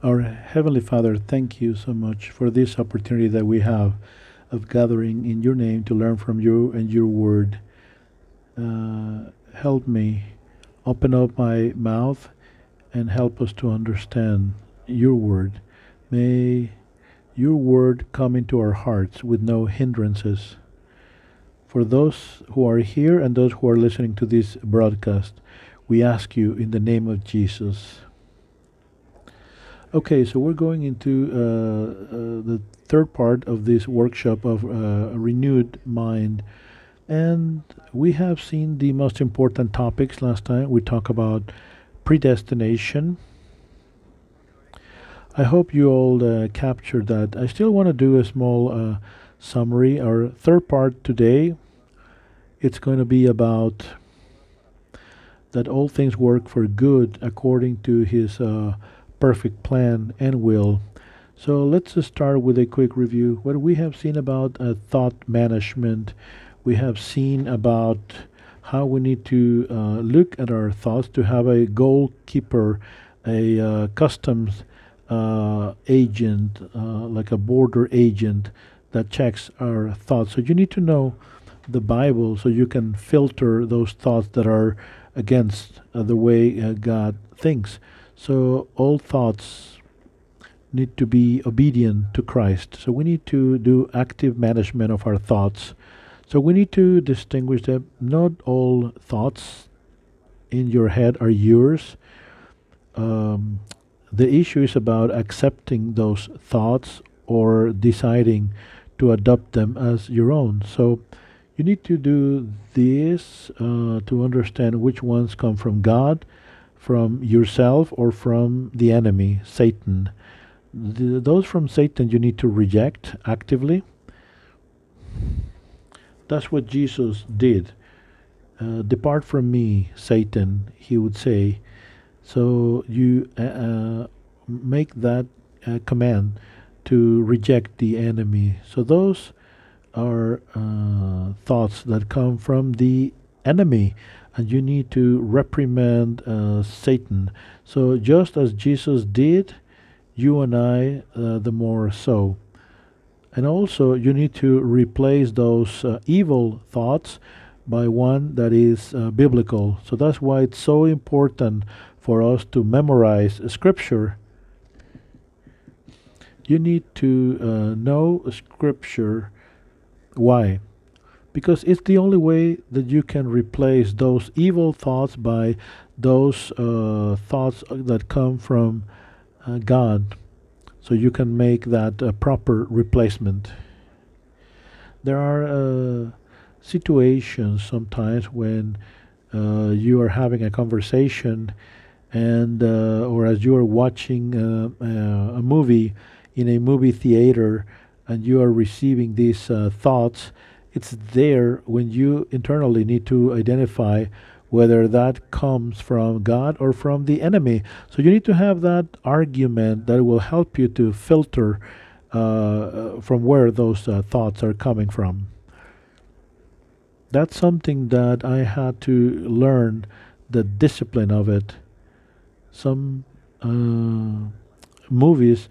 Our Heavenly Father, thank you so much for this opportunity that we have of gathering in your name to learn from you and your word. Uh, help me open up my mouth and help us to understand your word. May your word come into our hearts with no hindrances. For those who are here and those who are listening to this broadcast, we ask you in the name of Jesus. Okay, so we're going into uh, uh, the third part of this workshop of uh, a renewed mind. And we have seen the most important topics last time. We talked about predestination. I hope you all uh, captured that. I still want to do a small uh, summary. Our third part today, it's going to be about that all things work for good according to his uh, perfect plan and will. So let's start with a quick review. What we have seen about uh, thought management, we have seen about how we need to uh, look at our thoughts to have a goalkeeper, a uh, customs uh, agent, uh, like a border agent that checks our thoughts. So you need to know the Bible so you can filter those thoughts that are against uh, the way God thinks. So all thoughts need to be obedient to Christ. So we need to do active management of our thoughts. So we need to distinguish that not all thoughts in your head are yours. Um, the issue is about accepting those thoughts or deciding to adopt them as your own. So you need to do this uh, to understand which ones come from God from yourself or from the enemy, Satan. Those from Satan you need to reject actively. That's what Jesus did. Uh, Depart from me, Satan, he would say. So you uh, uh make that uh, command to reject the enemy. So those are uh, thoughts that come from the enemy and you need to reprimand uh, Satan. So, just as Jesus did, you and I, uh, the more so. And also, you need to replace those uh, evil thoughts by one that is uh, biblical. So, that's why it's so important for us to memorize Scripture. You need to uh, know Scripture. Why? Because it's the only way that you can replace those evil thoughts by those uh, thoughts that come from uh, God. So you can make that a proper replacement. There are uh, situations sometimes when uh, you are having a conversation and uh, or as you are watching uh, a movie in a movie theater and you are receiving these thoughts it's there when you internally need to identify whether that comes from God or from the enemy. So you need to have that argument that will help you to filter uh, from where those uh, thoughts are coming from. That's something that I had to learn the discipline of it. Some uh, movies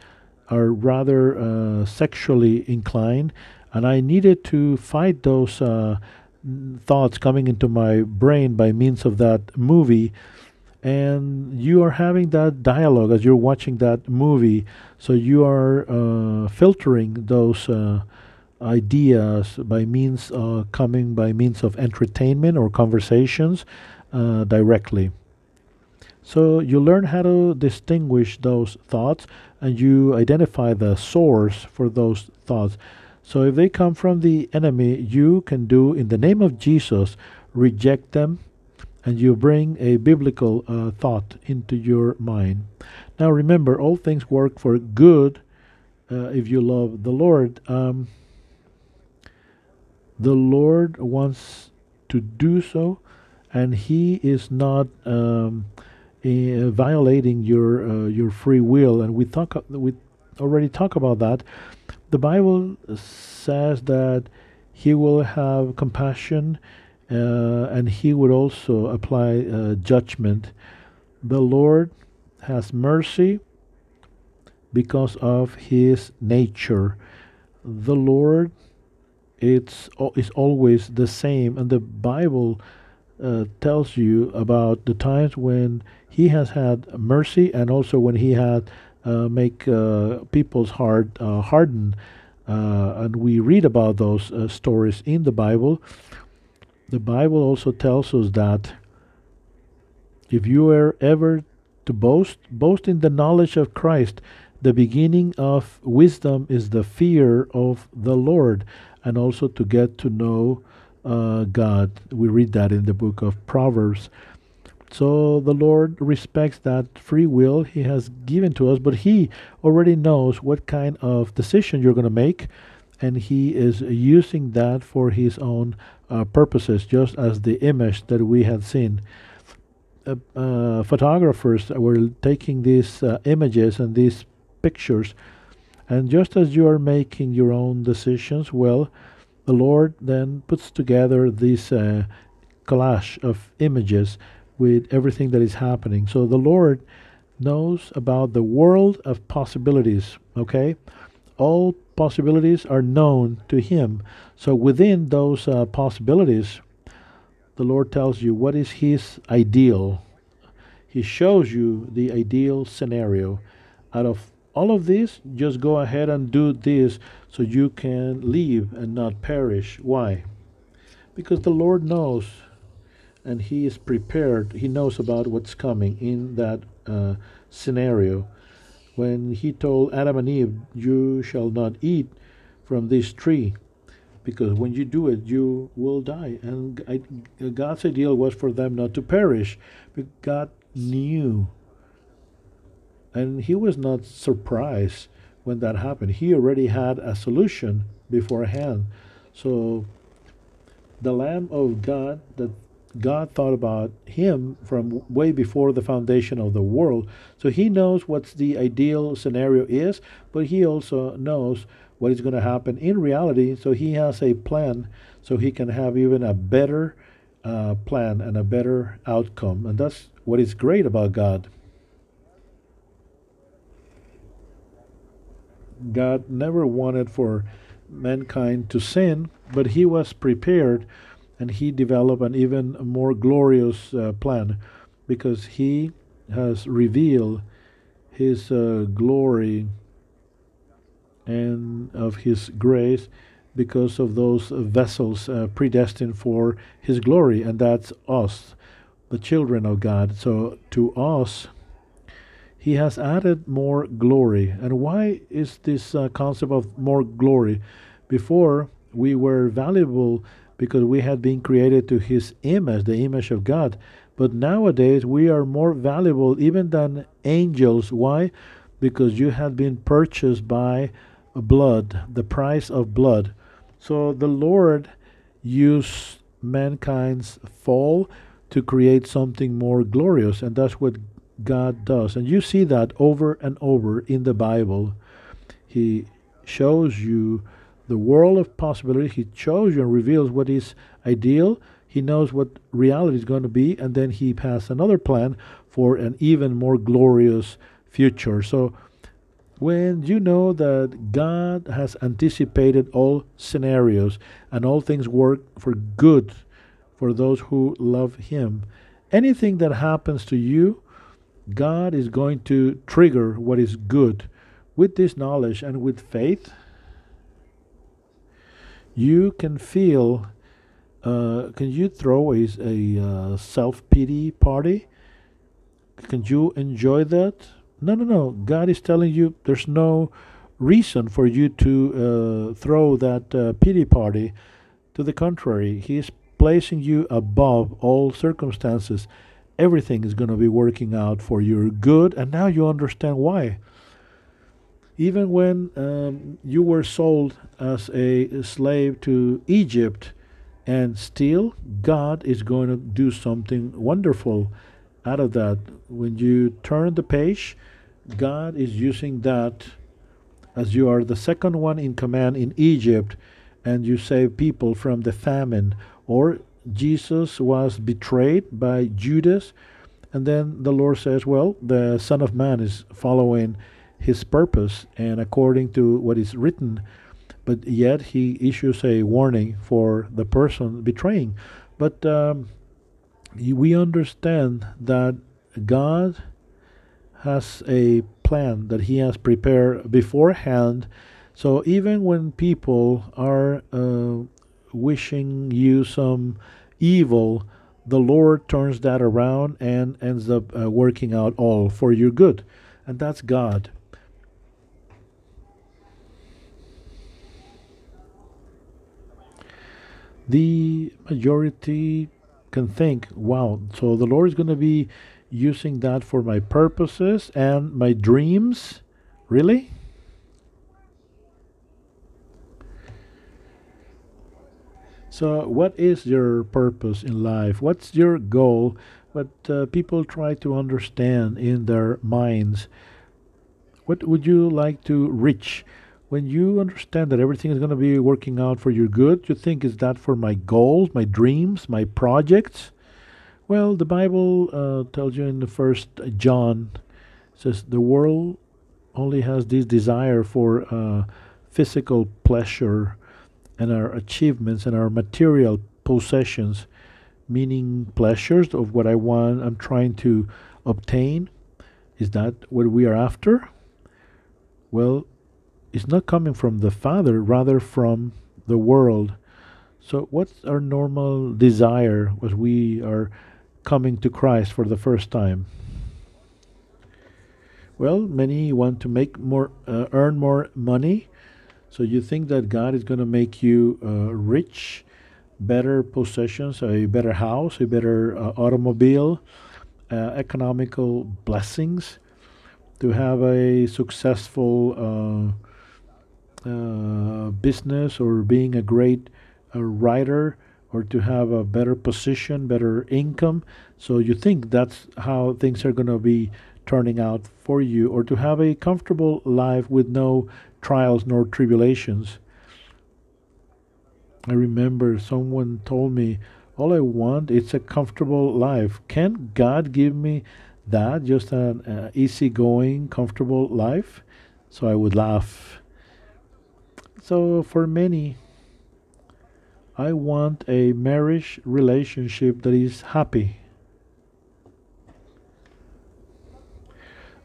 are rather uh, sexually inclined and I needed to fight those uh, thoughts coming into my brain by means of that movie. And you are having that dialogue as you're watching that movie, so you are uh, filtering those uh, ideas by means uh, coming by means of entertainment or conversations uh, directly. So you learn how to distinguish those thoughts and you identify the source for those thoughts. So if they come from the enemy, you can do in the name of Jesus, reject them, and you bring a biblical uh, thought into your mind. Now remember, all things work for good uh, if you love the Lord. Um, the Lord wants to do so, and He is not um, uh, violating your uh, your free will. And we talk we already talk about that the Bible says that He will have compassion uh, and He would also apply uh, judgment. The Lord has mercy because of his nature. The Lord it's is always the same and the Bible uh, tells you about the times when he has had mercy and also when he had make uh, people's heart uh, harden uh, and we read about those uh, stories in the Bible the Bible also tells us that if you are ever to boast boast in the knowledge of Christ the beginning of wisdom is the fear of the Lord and also to get to know uh, God. We read that in the book of Proverbs. So the Lord respects that free will He has given to us, but He already knows what kind of decision you're going to make, and He is using that for His own uh, purposes, just as the image that we had seen. Uh, uh, photographers were taking these uh, images and these pictures and just as you are making your own decisions, well, the Lord then puts together this uh, collage of images with everything that is happening. So the Lord knows about the world of possibilities, okay? All possibilities are known to Him. So within those uh, possibilities, the Lord tells you what is His ideal. He shows you the ideal scenario out of all of this, just go ahead and do this so you can live and not perish. Why? Because the Lord knows and He is prepared. He knows about what's coming in that uh, scenario. When He told Adam and Eve, You shall not eat from this tree, because when you do it, you will die. And I, God's ideal was for them not to perish. But God knew and he was not surprised when that happened. He already had a solution beforehand. So the Lamb of God that God thought about him from way before the foundation of the world. So he knows what the ideal scenario is, but he also knows what is going to happen in reality. So he has a plan so he can have even a better uh, plan and a better outcome. And that's what is great about God. God never wanted for mankind to sin, but he was prepared and he developed an even more glorious uh, plan because he has revealed his uh, glory and of his grace because of those vessels uh, predestined for his glory and that's us the children of God so to us he has added more glory. And why is this uh, concept of more glory? Before, we were valuable because we had been created to his image, the image of God. But nowadays, we are more valuable even than angels. Why? Because you had been purchased by blood, the price of blood. So the Lord used mankind's fall to create something more glorious, and that's what God does. And you see that over and over in the Bible. He shows you the world of possibility. He shows you and reveals what is ideal. He knows what reality is going to be, and then he has another plan for an even more glorious future. So, when you know that God has anticipated all scenarios and all things work for good for those who love Him, anything that happens to you God is going to trigger what is good with this knowledge and with faith. You can feel. Uh, can you throw a, a uh, self pity party? Can you enjoy that? No, no, no. God is telling you there's no reason for you to uh, throw that uh, pity party. To the contrary, He is placing you above all circumstances everything is going to be working out for your good, and now you understand why. Even when um, you were sold as a slave to Egypt, and still God is going to do something wonderful out of that. When you turn the page, God is using that as you are the second one in command in Egypt and you save people from the famine, or Jesus was betrayed by Judas. And then the Lord says, Well, the Son of Man is following his purpose and according to what is written, but yet he issues a warning for the person betraying. But um, we understand that God has a plan that He has prepared beforehand. So even when people are uh, wishing you some evil, the Lord turns that around and ends up uh, working out all for your good. And that's God. The majority can think, wow, so the Lord is going to be using that for my purposes and my dreams? Really? So, what is your purpose in life? What's your goal? What uh, people try to understand in their minds. What would you like to reach? When you understand that everything is going to be working out for your good, you think, is that for my goals, my dreams, my projects? Well, the Bible uh, tells you in the first John says the world only has this desire for uh, physical pleasure and our achievements and our material possessions, meaning pleasures of what I want, I'm trying to obtain. Is that what we are after? Well, it's not coming from the Father, rather from the world. So, what's our normal desire as we are coming to Christ for the first time? Well, many want to make more, uh, earn more money. So you think that God is going to make you uh, rich, better possessions, a better house, a better uh, automobile, uh, economical blessings, to have a successful uh, uh, business or being a great writer or to have a better position, better income. So you think that's how things are going to be turning out for you, or to have a comfortable life with no trials nor tribulations. I remember someone told me, All I want is a comfortable life. Can God give me that? Just an uh, easygoing, comfortable life? So I would laugh. So for many, I want a marriage relationship that is happy.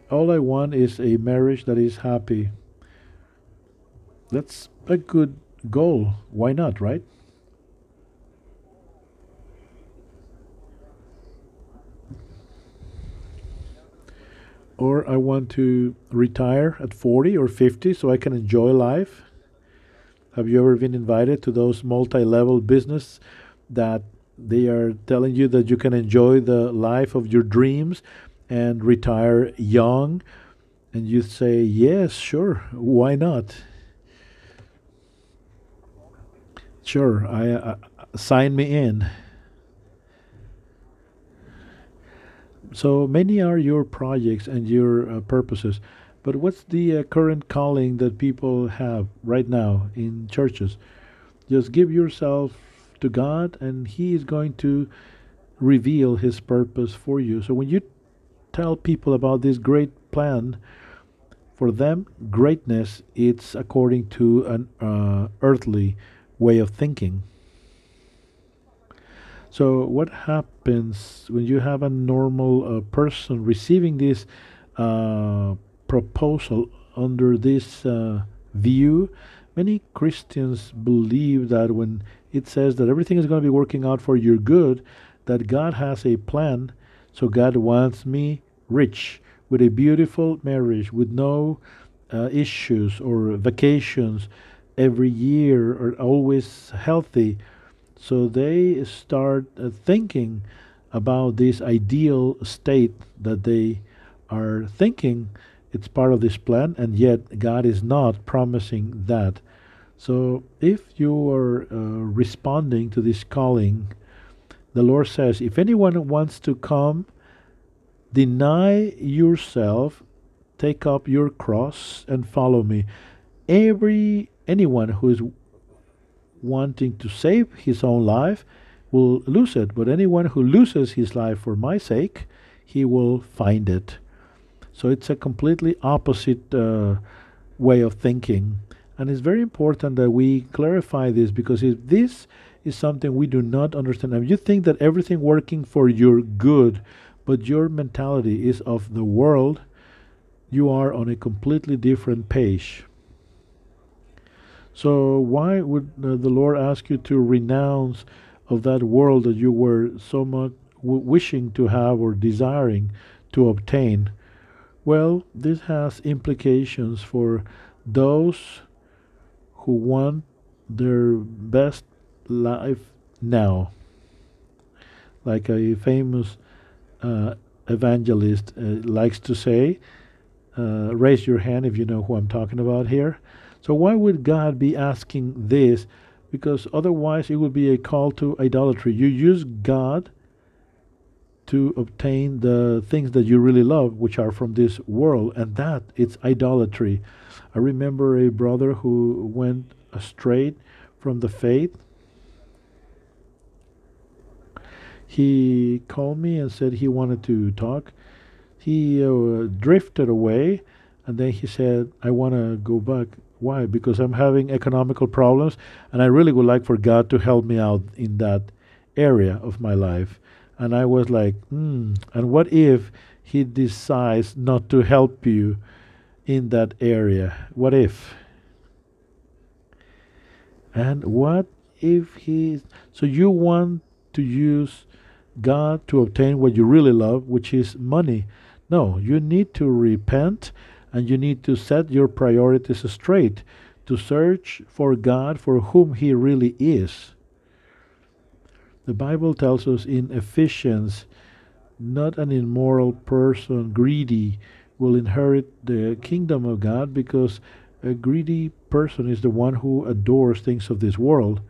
All I want is a marriage that is happy. That's a good goal. Why not, right? Or I want to retire at 40 or 50 so I can enjoy life. Have you ever been invited to those multi level business that they are telling you that you can enjoy the life of your dreams and retire young? And you say, yes, sure, why not? Sure, I uh, sign me in. So many are your projects and your uh, purposes, but what's the uh, current calling that people have right now in churches? Just give yourself to God, and He is going to reveal His purpose for you. So when you tell people about this great plan, for them, greatness it's according to an uh, earthly way of thinking. So, what happens when you have a normal uh, person receiving this uh, proposal under this uh, view? Many Christians believe that when it says that everything is going to be working out for your good, that God has a plan. So, God wants me rich with a beautiful marriage, with no uh, issues or vacations every year or always healthy. So they start uh, thinking about this ideal state that they are thinking it's part of this plan, and yet God is not promising that. So if you are uh, responding to this calling, the Lord says, if anyone wants to come, deny yourself, take up your cross, and follow me. Every anyone who is wanting to save his own life will lose it, but anyone who loses his life for my sake, he will find it. So it's a completely opposite uh, way of thinking. And it's very important that we clarify this because if this is something we do not understand, if you think that everything working for your good, but your mentality is of the world, you are on a completely different page. So, why would uh, the Lord ask you to renounce of that world that you were so much wishing to have or desiring to obtain? Well, this has implications for those who want their best life now. Like a famous uh, evangelist uh, likes to say, uh, raise your hand if you know who I'm talking about here. So, why would God be asking this? Because otherwise, it would be a call to idolatry. You use God to obtain the things that you really love, which are from this world, and that it's idolatry. I remember a brother who went astray from the faith. He called me and said he wanted to talk. He uh, drifted away, and then he said, I want to go back. Why? Because I'm having economical problems, and I really would like for God to help me out in that area of my life. And I was like, hmm, and what if He decides not to help you in that area? What if? And what if He. So you want to use God to obtain what you really love, which is money. No, you need to repent and you need to set your priorities straight to search for God for whom He really is. The Bible tells us in Ephesians, not an immoral person, greedy, will inherit the kingdom of God because a greedy person is the one who adores things of this world.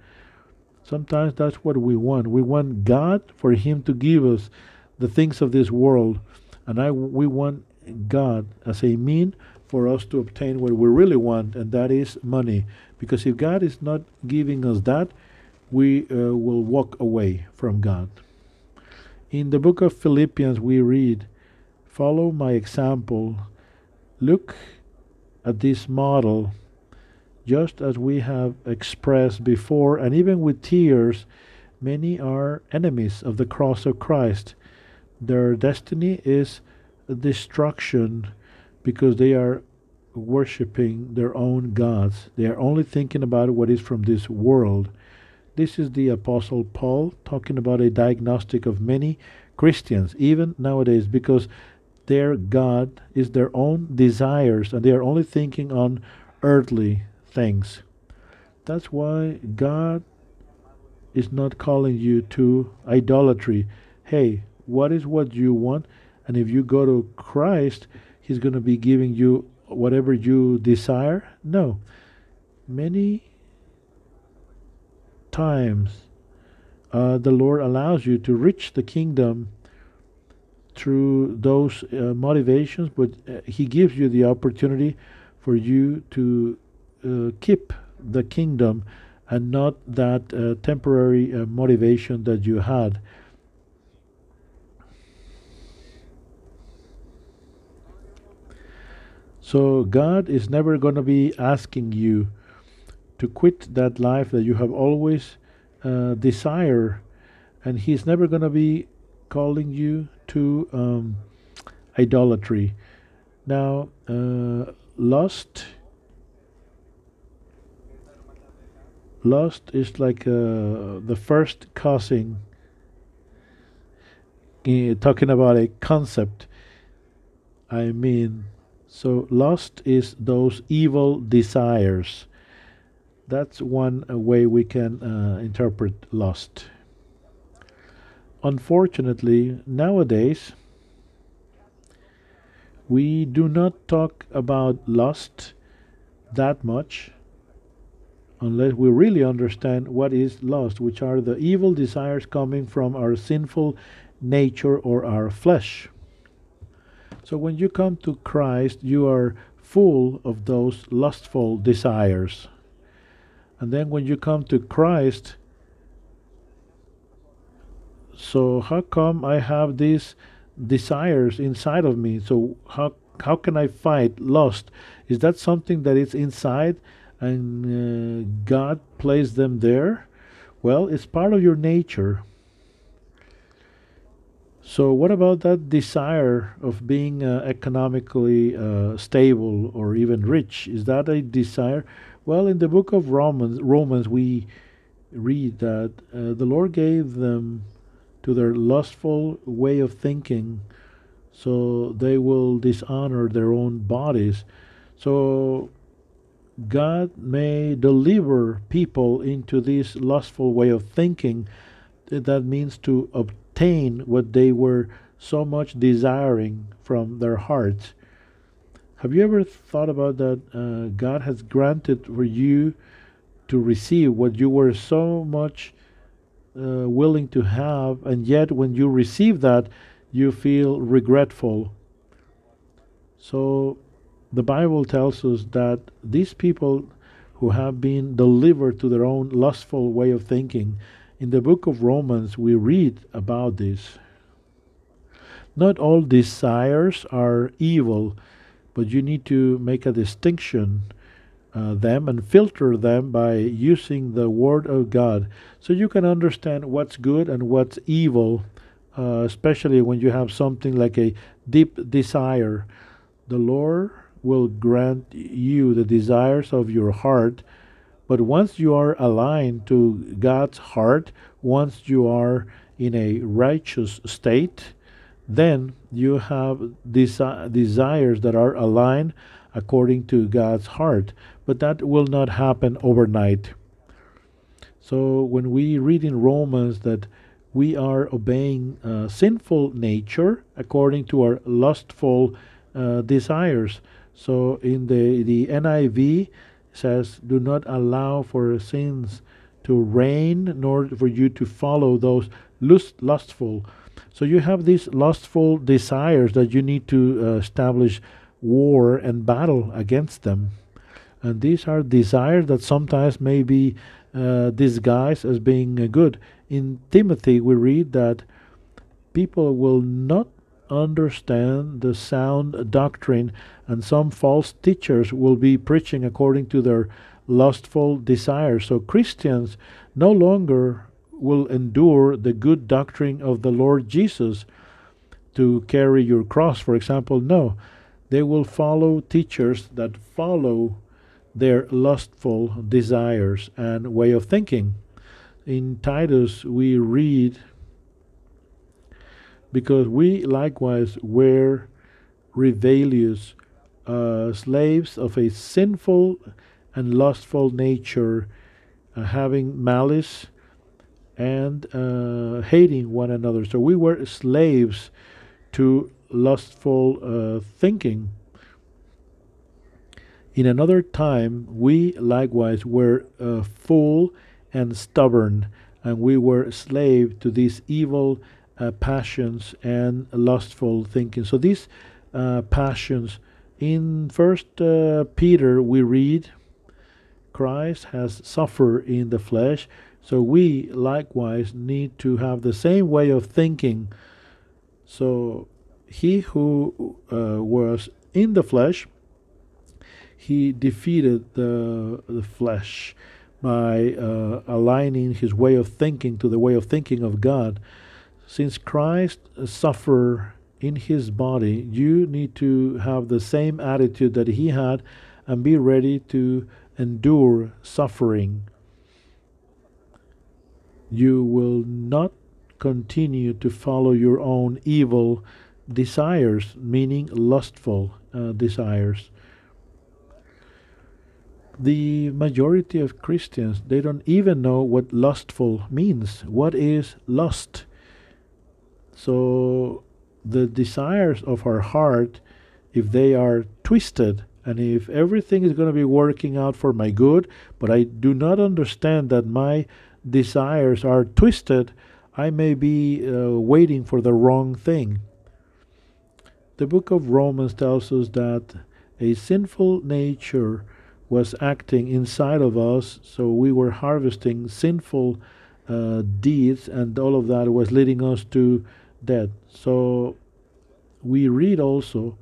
Sometimes that's what we want. We want God for Him to give us the things of this world, and I we want God as a mean for us to obtain what we really want, and that is money. Because if God is not giving us that, we uh, will walk away from God. In the book of Philippians, we read, Follow my example. Look at this model, just as we have expressed before, and even with tears, many are enemies of the cross of Christ. Their destiny is destruction because they are worshiping their own gods. They are only thinking about what is from this world. This is the Apostle Paul talking about a diagnostic of many Christians, even nowadays, because their God is their own desires and they are only thinking on earthly things. That's why God is not calling you to idolatry. Hey, what is what you want? And if you go to Christ, He's going to be giving you whatever you desire? No. Many times uh, the Lord allows you to reach the kingdom through those uh, motivations, but uh, He gives you the opportunity for you to uh, keep the kingdom and not that uh, temporary uh, motivation that you had. So God is never going to be asking you to quit that life that you have always uh, desired, and He's never going to be calling you to um, idolatry. Now, uh, lust. Lust is like uh, the first causing, talking about a concept. I mean, so lust is those evil desires. That's one uh, way we can uh, interpret lust. Unfortunately, nowadays, we do not talk about lust that much unless we really understand what is lust, which are the evil desires coming from our sinful nature or our flesh. So when you come to Christ, you are full of those lustful desires. And then when you come to Christ, so how come I have these desires inside of me? So how how can I fight lust? Is that something that is inside and uh, God placed them there? Well, it's part of your nature. So, what about that desire of being uh, economically uh, stable or even rich? Is that a desire? Well, in the book of Romans, Romans, we read that uh, the Lord gave them to their lustful way of thinking, so they will dishonor their own bodies. So God may deliver people into this lustful way of thinking. That means to obtain what they were so much desiring from their hearts. Have you ever thought about that? Uh, God has granted for you to receive what you were so much uh, willing to have, and yet when you receive that, you feel regretful. So the Bible tells us that these people who have been delivered to their own lustful way of thinking, in the book of Romans, we read about this. Not all desires are evil, but you need to make a distinction uh, them and filter them by using the Word of God so you can understand what's good and what's evil, uh, especially when you have something like a deep desire. The Lord will grant you the desires of your heart. But once you are aligned to God's heart, once you are in a righteous state, then you have desi- desires that are aligned according to God's heart. But that will not happen overnight. So when we read in Romans that we are obeying uh, sinful nature according to our lustful uh, desires, so in the, the NIV says, Do not allow for sins to reign, nor for you to follow those lust, lustful. So you have these lustful desires that you need to uh, establish war and battle against them. And these are desires that sometimes may be uh, disguised as being uh, good. In Timothy, we read that people will not understand the sound doctrine, and some false teachers will be preaching according to their lustful desires. So Christians no longer will endure the good doctrine of the Lord Jesus to carry your cross, for example. No, they will follow teachers that follow their lustful desires and way of thinking. In Titus, we read because we likewise were rebellious uh, slaves of a sinful and lustful nature, uh, having malice and uh, hating one another. So we were slaves to lustful uh, thinking. In another time, we likewise were uh, full and stubborn, and we were slave to this evil passions and lustful thinking. So these uh, passions in First uh, Peter we read, Christ has suffered in the flesh, so we likewise need to have the same way of thinking. So he who uh, was in the flesh, he defeated the the flesh by uh, aligning his way of thinking to the way of thinking of God since Christ suffered in his body, you need to have the same attitude that he had and be ready to endure suffering. You will not continue to follow your own evil desires, meaning lustful uh, desires. The majority of Christians, they don't even know what lustful means. What is lust? So the desires of our heart, if they are twisted, and if everything is going to be working out for my good, but I do not understand that my desires are twisted, I may be uh, waiting for the wrong thing. The book of Romans tells us that a sinful nature was acting inside of us, so we were harvesting sinful uh, deeds, and all of that was leading us to death. So we read also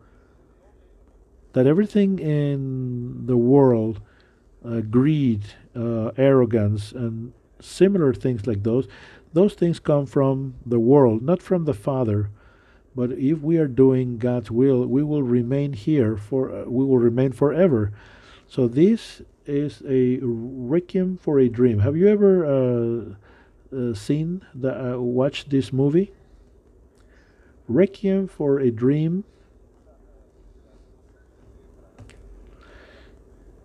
that everything in the world, uh, greed, uh, arrogance, and similar things like those, those things come from the world, not from the Father. But if we are doing God's will, we will remain here for uh, we will remain forever. So this is a requiem for a dream. Have you ever uh, uh, seen the uh, watched this movie? Requiem for a dream.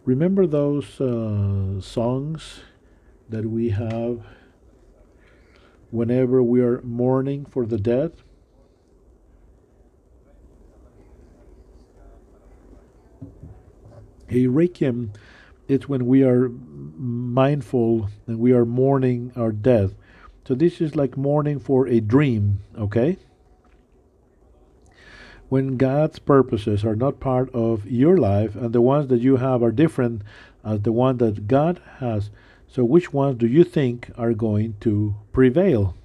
Remember those uh, songs that we have whenever we are mourning for the dead? A requiem is when we are mindful and we are mourning our death. So this is like mourning for a dream, okay? When God's purposes are not part of your life and the ones that you have are different as the one that God has, so which ones do you think are going to prevail?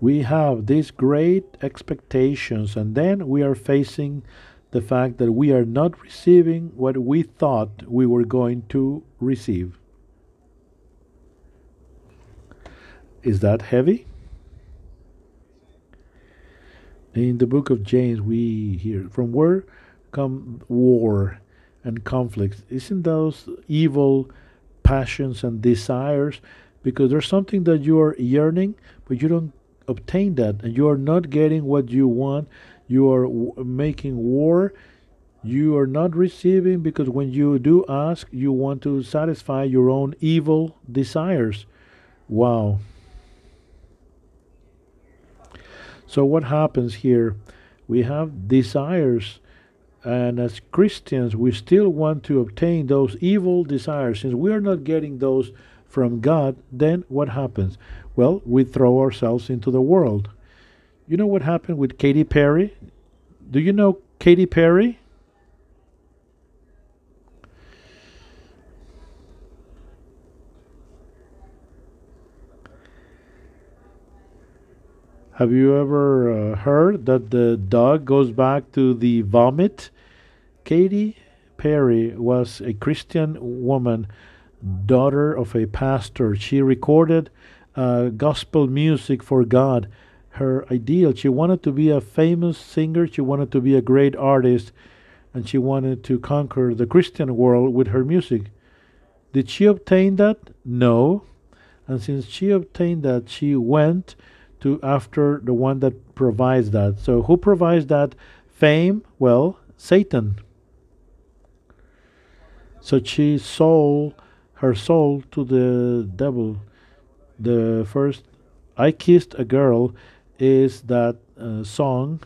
We have these great expectations and then we are facing the fact that we are not receiving what we thought we were going to receive. Is that heavy? In the book of James, we hear from where come war and conflicts. Isn't those evil passions and desires? Because there's something that you are yearning, but you don't obtain that, and you are not getting what you want you are making war you are not receiving because when you do ask you want to satisfy your own evil desires wow so what happens here we have desires and as christians we still want to obtain those evil desires since we are not getting those from god then what happens well we throw ourselves into the world you know what happened with Katy Perry? Do you know Katy Perry? Have you ever uh, heard that the dog goes back to the vomit? Katy Perry was a Christian woman, daughter of a pastor. She recorded uh, gospel music for God her ideal. She wanted to be a famous singer, she wanted to be a great artist, and she wanted to conquer the Christian world with her music. Did she obtain that? No. And since she obtained that, she went to after the one that provides that. So who provides that fame? Well, Satan. So she sold her soul to the devil. The first I kissed a girl is that uh, song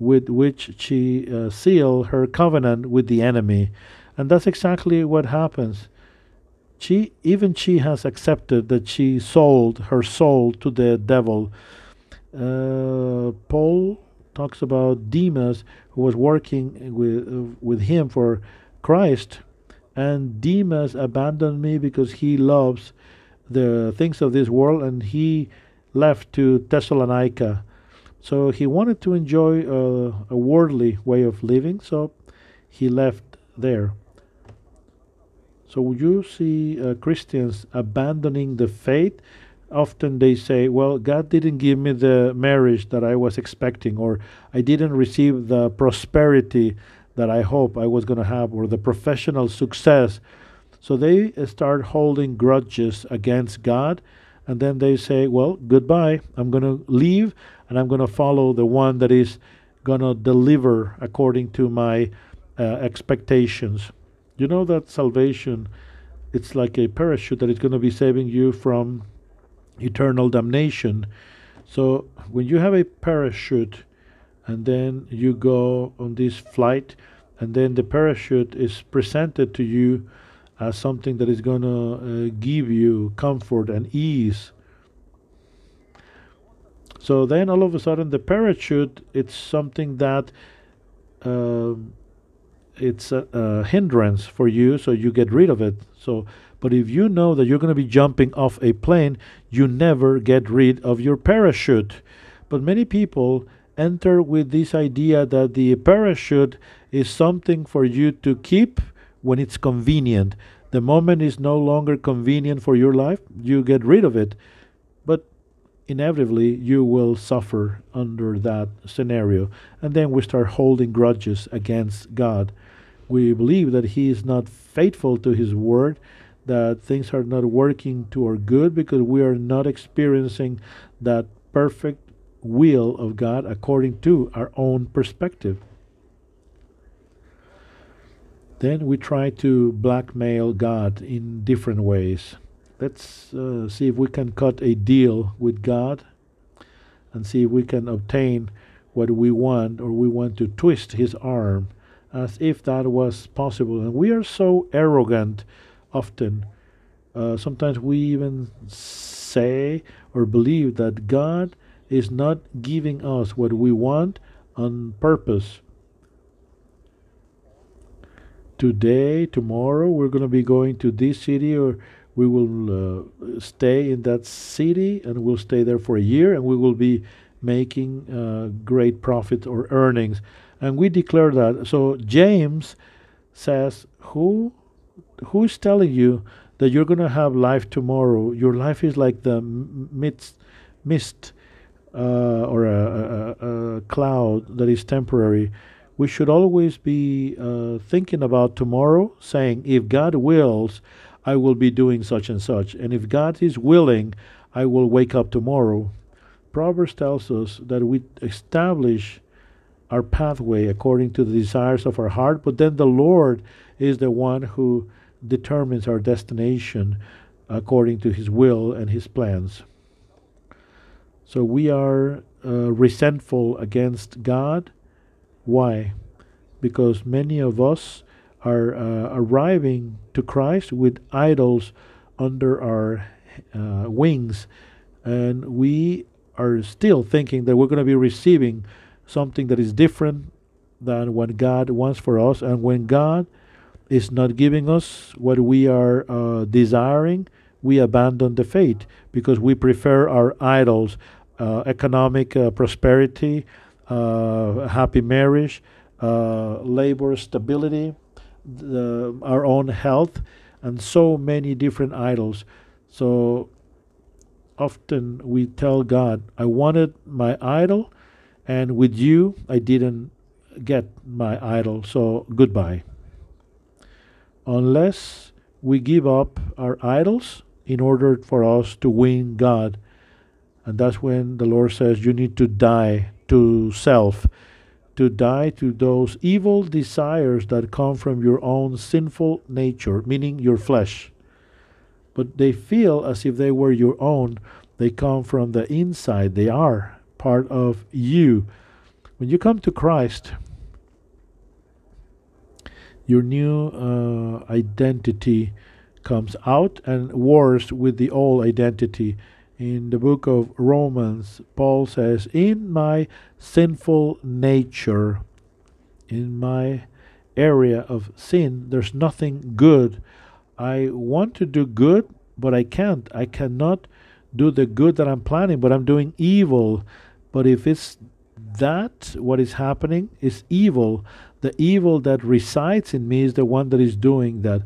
with which she uh, sealed her covenant with the enemy. And that's exactly what happens. She even she has accepted that she sold her soul to the devil. Uh, Paul talks about Demas, who was working with with him for Christ, and Demas abandoned me because he loves the things of this world, and he left to Thessalonica. So he wanted to enjoy a, a worldly way of living, so he left there. So you see uh, Christians abandoning the faith. Often they say, "Well, God didn't give me the marriage that I was expecting, or I didn't receive the prosperity that I hope I was going to have, or the professional success." So they start holding grudges against God and then they say, Well, goodbye. I'm going to leave and I'm going to follow the one that is going to deliver according to my uh, expectations. You know that salvation, it's like a parachute that is going to be saving you from eternal damnation. So when you have a parachute and then you go on this flight, and then the parachute is presented to you as something that is going to uh, give you comfort and ease. So then all of a sudden the parachute it's something that uh, it's a, a, hindrance for you so you get rid of it. So but if you know that you're going to be jumping off a plane, you never get rid of your parachute. But many people enter with this idea that the parachute is something for you to keep when it's convenient. The moment is no longer convenient for your life, you get rid of it. But inevitably, you will suffer under that scenario. And then we start holding grudges against God. We believe that He is not faithful to His word, that things are not working to our good because we are not experiencing that perfect will of God according to our own perspective. Then we try to blackmail God in different ways. Let's uh, see if we can cut a deal with God and see if we can obtain what we want or we want to twist his arm as if that was possible. And we are so arrogant often. Uh, sometimes we even say or believe that God is not giving us what we want on purpose. Today, tomorrow, we're going to be going to this city or we will uh, stay in that city and we'll stay there for a year and we will be making uh, great profit or earnings. And we declare that. So James says, Who who is telling you that you're going to have life tomorrow? Your life is like the mist, mist uh, or a, a, a, cloud that is temporary. We should always be uh, thinking about tomorrow, saying, if God wills, I will be doing such and such. And if God is willing, I will wake up tomorrow. Proverbs tells us that we establish our pathway according to the desires of our heart, but then the Lord is the one who determines our destination according to his will and his plans. So we are uh, resentful against God. Why? Because many of us are uh, arriving to Christ with idols under our uh, wings, and we are still thinking that we're going to be receiving something that is different than what God wants for us. And when God is not giving us what we are uh, desiring, we abandon the faith because we prefer our idols uh, economic uh, prosperity, uh, happy marriage, labor stability, the, our own health, and so many different idols. So often we tell God, I wanted my idol, and with you, I didn't get my idol, so goodbye. Unless we give up our idols in order for us to win God and that's when the Lord says you need to die to self, to die to those evil desires that come from your own sinful nature, meaning your flesh. But they feel as if they were your own. They come from the inside, they are part of you. When you come to Christ, your new uh, identity comes out and wars with the old identity in the book of Romans, Paul says, In my sinful nature, in my area of sin, there's nothing good. I want to do good, but I can't. I cannot do the good that I'm planning, but I'm doing evil. But if it's that, what is happening is evil. The evil that resides in me is the one that is doing that.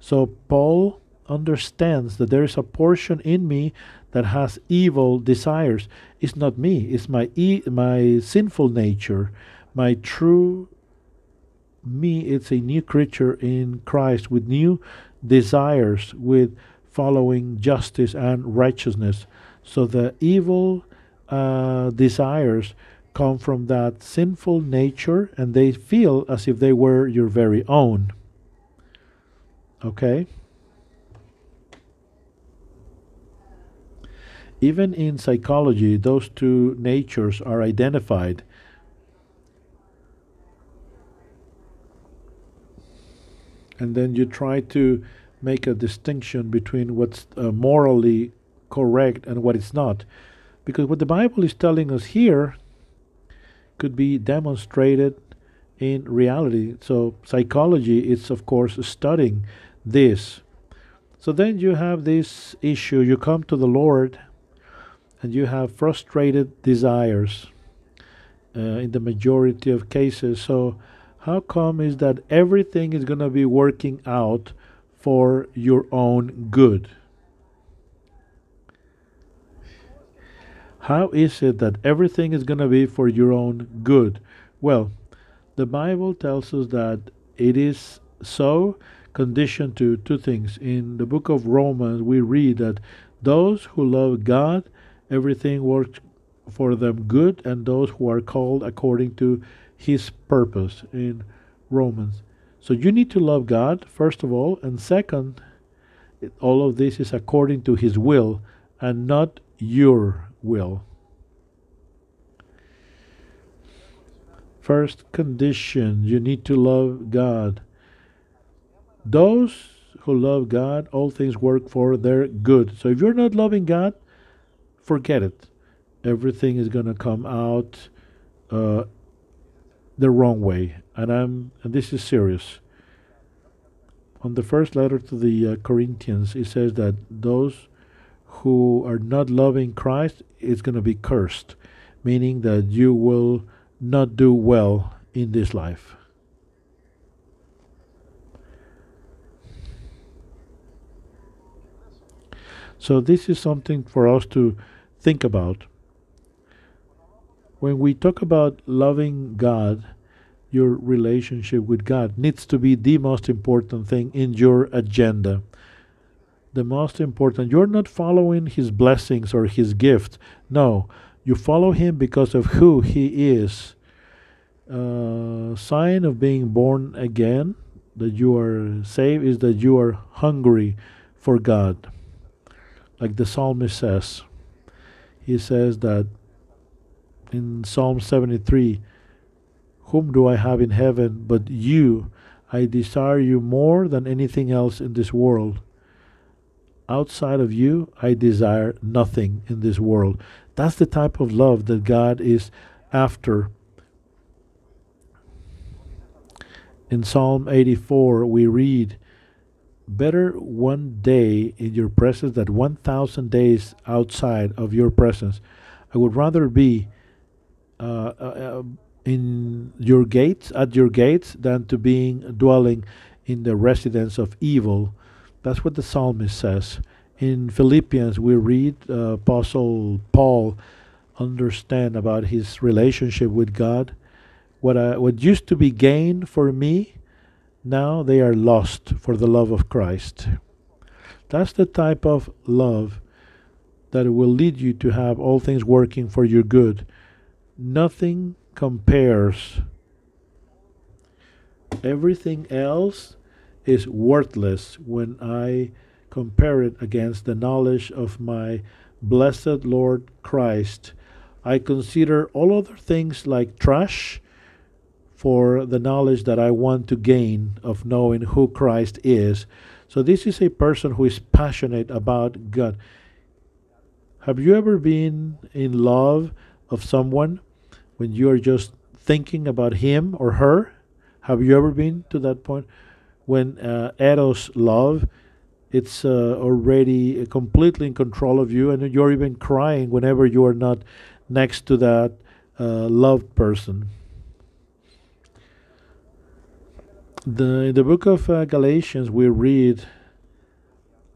So Paul understands that there is a portion in me that has evil desires it's not me it's my e- my sinful nature my true me it's a new creature in Christ with new desires with following justice and righteousness so the evil uh, desires come from that sinful nature and they feel as if they were your very own okay Even in psychology, those two natures are identified. And then you try to make a distinction between what's uh, morally correct and what it's not. Because what the Bible is telling us here could be demonstrated in reality. So, psychology is, of course, studying this. So, then you have this issue. You come to the Lord and you have frustrated desires. uh, in the majority of cases. So, how come is that everything is going to be working out for your own good? How is it that everything is going to be for your own good? Well, the Bible tells us that it is so conditioned to two things. In the book of Romans, we read that those who love God, everything works for them good, and those who are called according to his purpose in Romans. So you need to love God, first of all, and second, all of this is according to his will and not your will. First condition you need to love God. Those who love God, all things work for their good. So if you're not loving God, forget it. Everything is going to come out uh, the wrong way. And I'm and this is serious. On the first letter to the uh, Corinthians, it says that those who are not loving Christ is going to be cursed, meaning that you will not do well in this life. So, this is something for us to think about. When we talk about loving God, your relationship with God needs to be the most important thing in your agenda the most important. You're not following his blessings or his gift. No, you follow him because of who he is. Uh, sign of being born again, that you are saved, is that you are hungry for God. Like the psalmist says. He says that in Psalm 73 Whom do I have in heaven but you? I desire you more than anything else in this world outside of you, I desire nothing in this world. That's the type of love that God is after. In Psalm 84, we read, Better one day in your presence than 1,000 days outside of your presence. I would rather be uh, uh, in your gates, at your gates, than to being dwelling in the residence of evil that's what the psalmist says. In Philippians, we read uh, Apostle Paul understand about his relationship with God. What, I, what used to be gain for me, now they are lost for the love of Christ. That's the type of love that will lead you to have all things working for your good. Nothing compares. Everything else is worthless when I compare it against the knowledge of my blessed Lord Christ. I consider all other things like trash for the knowledge that I want to gain of knowing who Christ is. So, this is a person who is passionate about God. Have you ever been in love of someone when you are just thinking about him or her? Have you ever been to that point? When uh, eros love it's uh, already completely in control of you and you're even crying whenever you are not next to that uh, loved person. The in the book of uh, galatians we read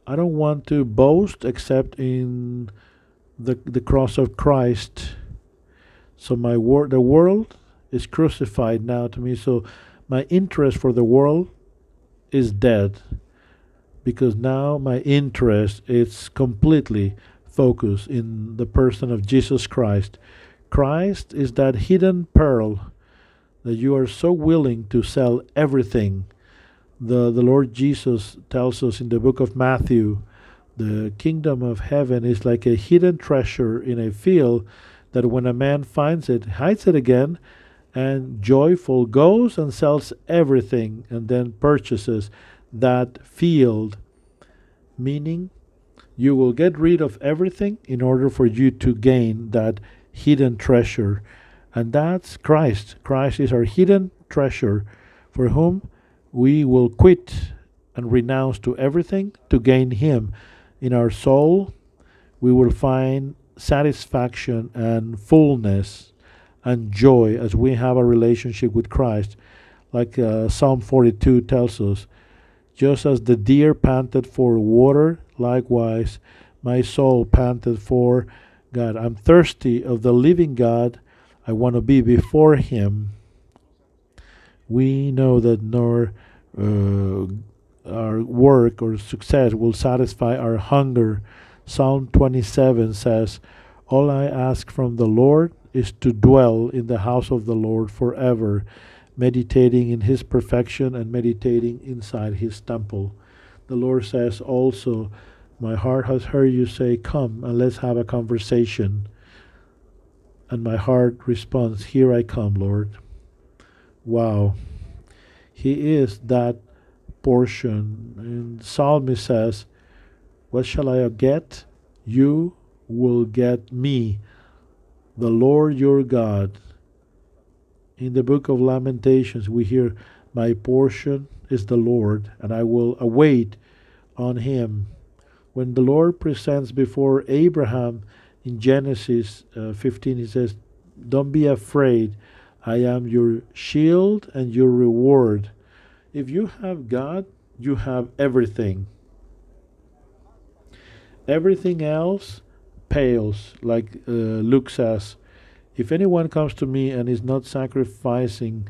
i don't want to boast except in the the cross of christ. So my wor- the world is crucified now to me. So my interest for the world is dead because now my interest is completely focused in the person of Jesus Christ. Christ is that hidden pearl that you are so willing to sell everything. The, the Lord Jesus tells us in the book of Matthew the kingdom of heaven is like a hidden treasure in a field that when a man finds it, hides it again, and joyful goes and sells everything and then purchases that field. Meaning you will get rid of everything in order for you to gain that hidden treasure. And that's Christ. Christ is our hidden treasure for whom we will quit and renounce to everything to gain him. In our soul we will find satisfaction and fullness and joy as we have a relationship with Christ. Like uh, Psalm 42 tells us, just as the deer panted for water, likewise my soul panted for God. I'm thirsty of the living God. I want to be before Him. We know that nor uh, our work or success will satisfy our hunger. Psalm 27 says, All I ask from the Lord is to dwell in the house of the Lord forever, meditating in His perfection and meditating inside His temple. The Lord says also, My heart has heard you say, Come and let's have a conversation. And my heart responds, Here I come, Lord. Wow. He is that portion. And Psalmist says, What shall I get? You will get me, the Lord your God. In the book of Lamentations, we hear, My portion is the Lord, and I will await on him. When the Lord presents before Abraham in Genesis uh, 15, he says, Don't be afraid. I am your shield and your reward. If you have God, you have everything. Everything else pales, like uh, Luke says. If anyone comes to me and is not sacrificing,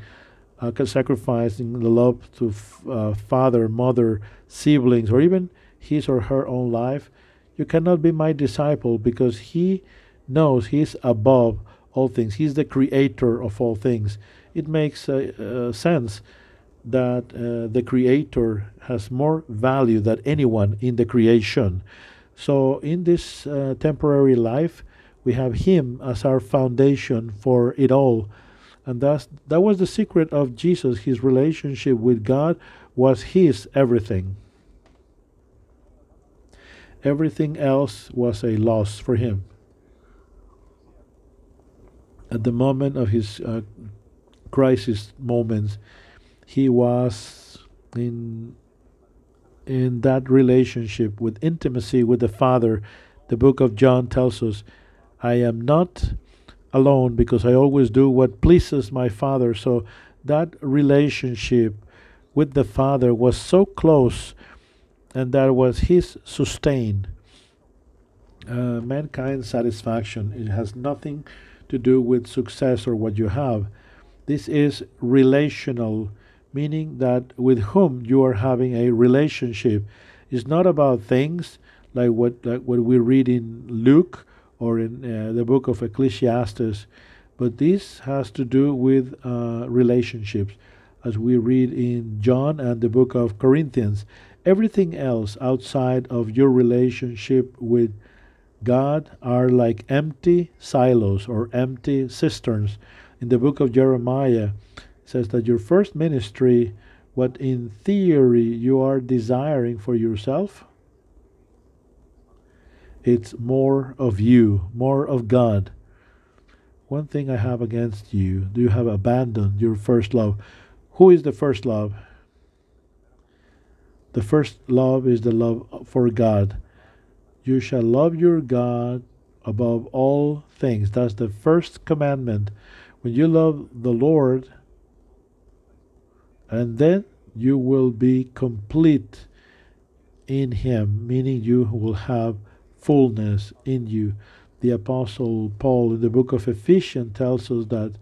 uh, sacrificing the love to uh, father, mother, siblings, or even his or her own life, you cannot be my disciple because he knows he's above all things. He's the creator of all things. It makes uh, uh, sense that uh, the creator has more value than anyone in the creation. So, in this uh, temporary life, we have Him as our foundation for it all. And that's, that was the secret of Jesus. His relationship with God was His everything. Everything else was a loss for Him. At the moment of His uh, crisis moments, he was in in that relationship with intimacy with the Father. The book of John tells us, I am not alone because I always do what pleases my Father. So that relationship with the Father was so close, and that was His sustain. Uh, mankind's satisfaction it has nothing to do with success or what you have. This is relational meaning that with whom you are having a relationship is not about things like what like what we read in Luke or in uh, the book of Ecclesiastes, but this has to do with uh, relationships, as we read in John and the book of Corinthians. Everything else outside of your relationship with God are like empty silos or empty cisterns. In the book of Jeremiah, says that your first ministry, what in theory you are desiring for yourself, it's more of you, more of God. One thing I have against you, do you have abandoned your first love? Who is the first love? The first love is the love for God. You shall love your God above all things. That's the first commandment. When you love the Lord, and then you will be complete in him meaning you will have fullness in you. The apostle paul in the book of ephesians tells us that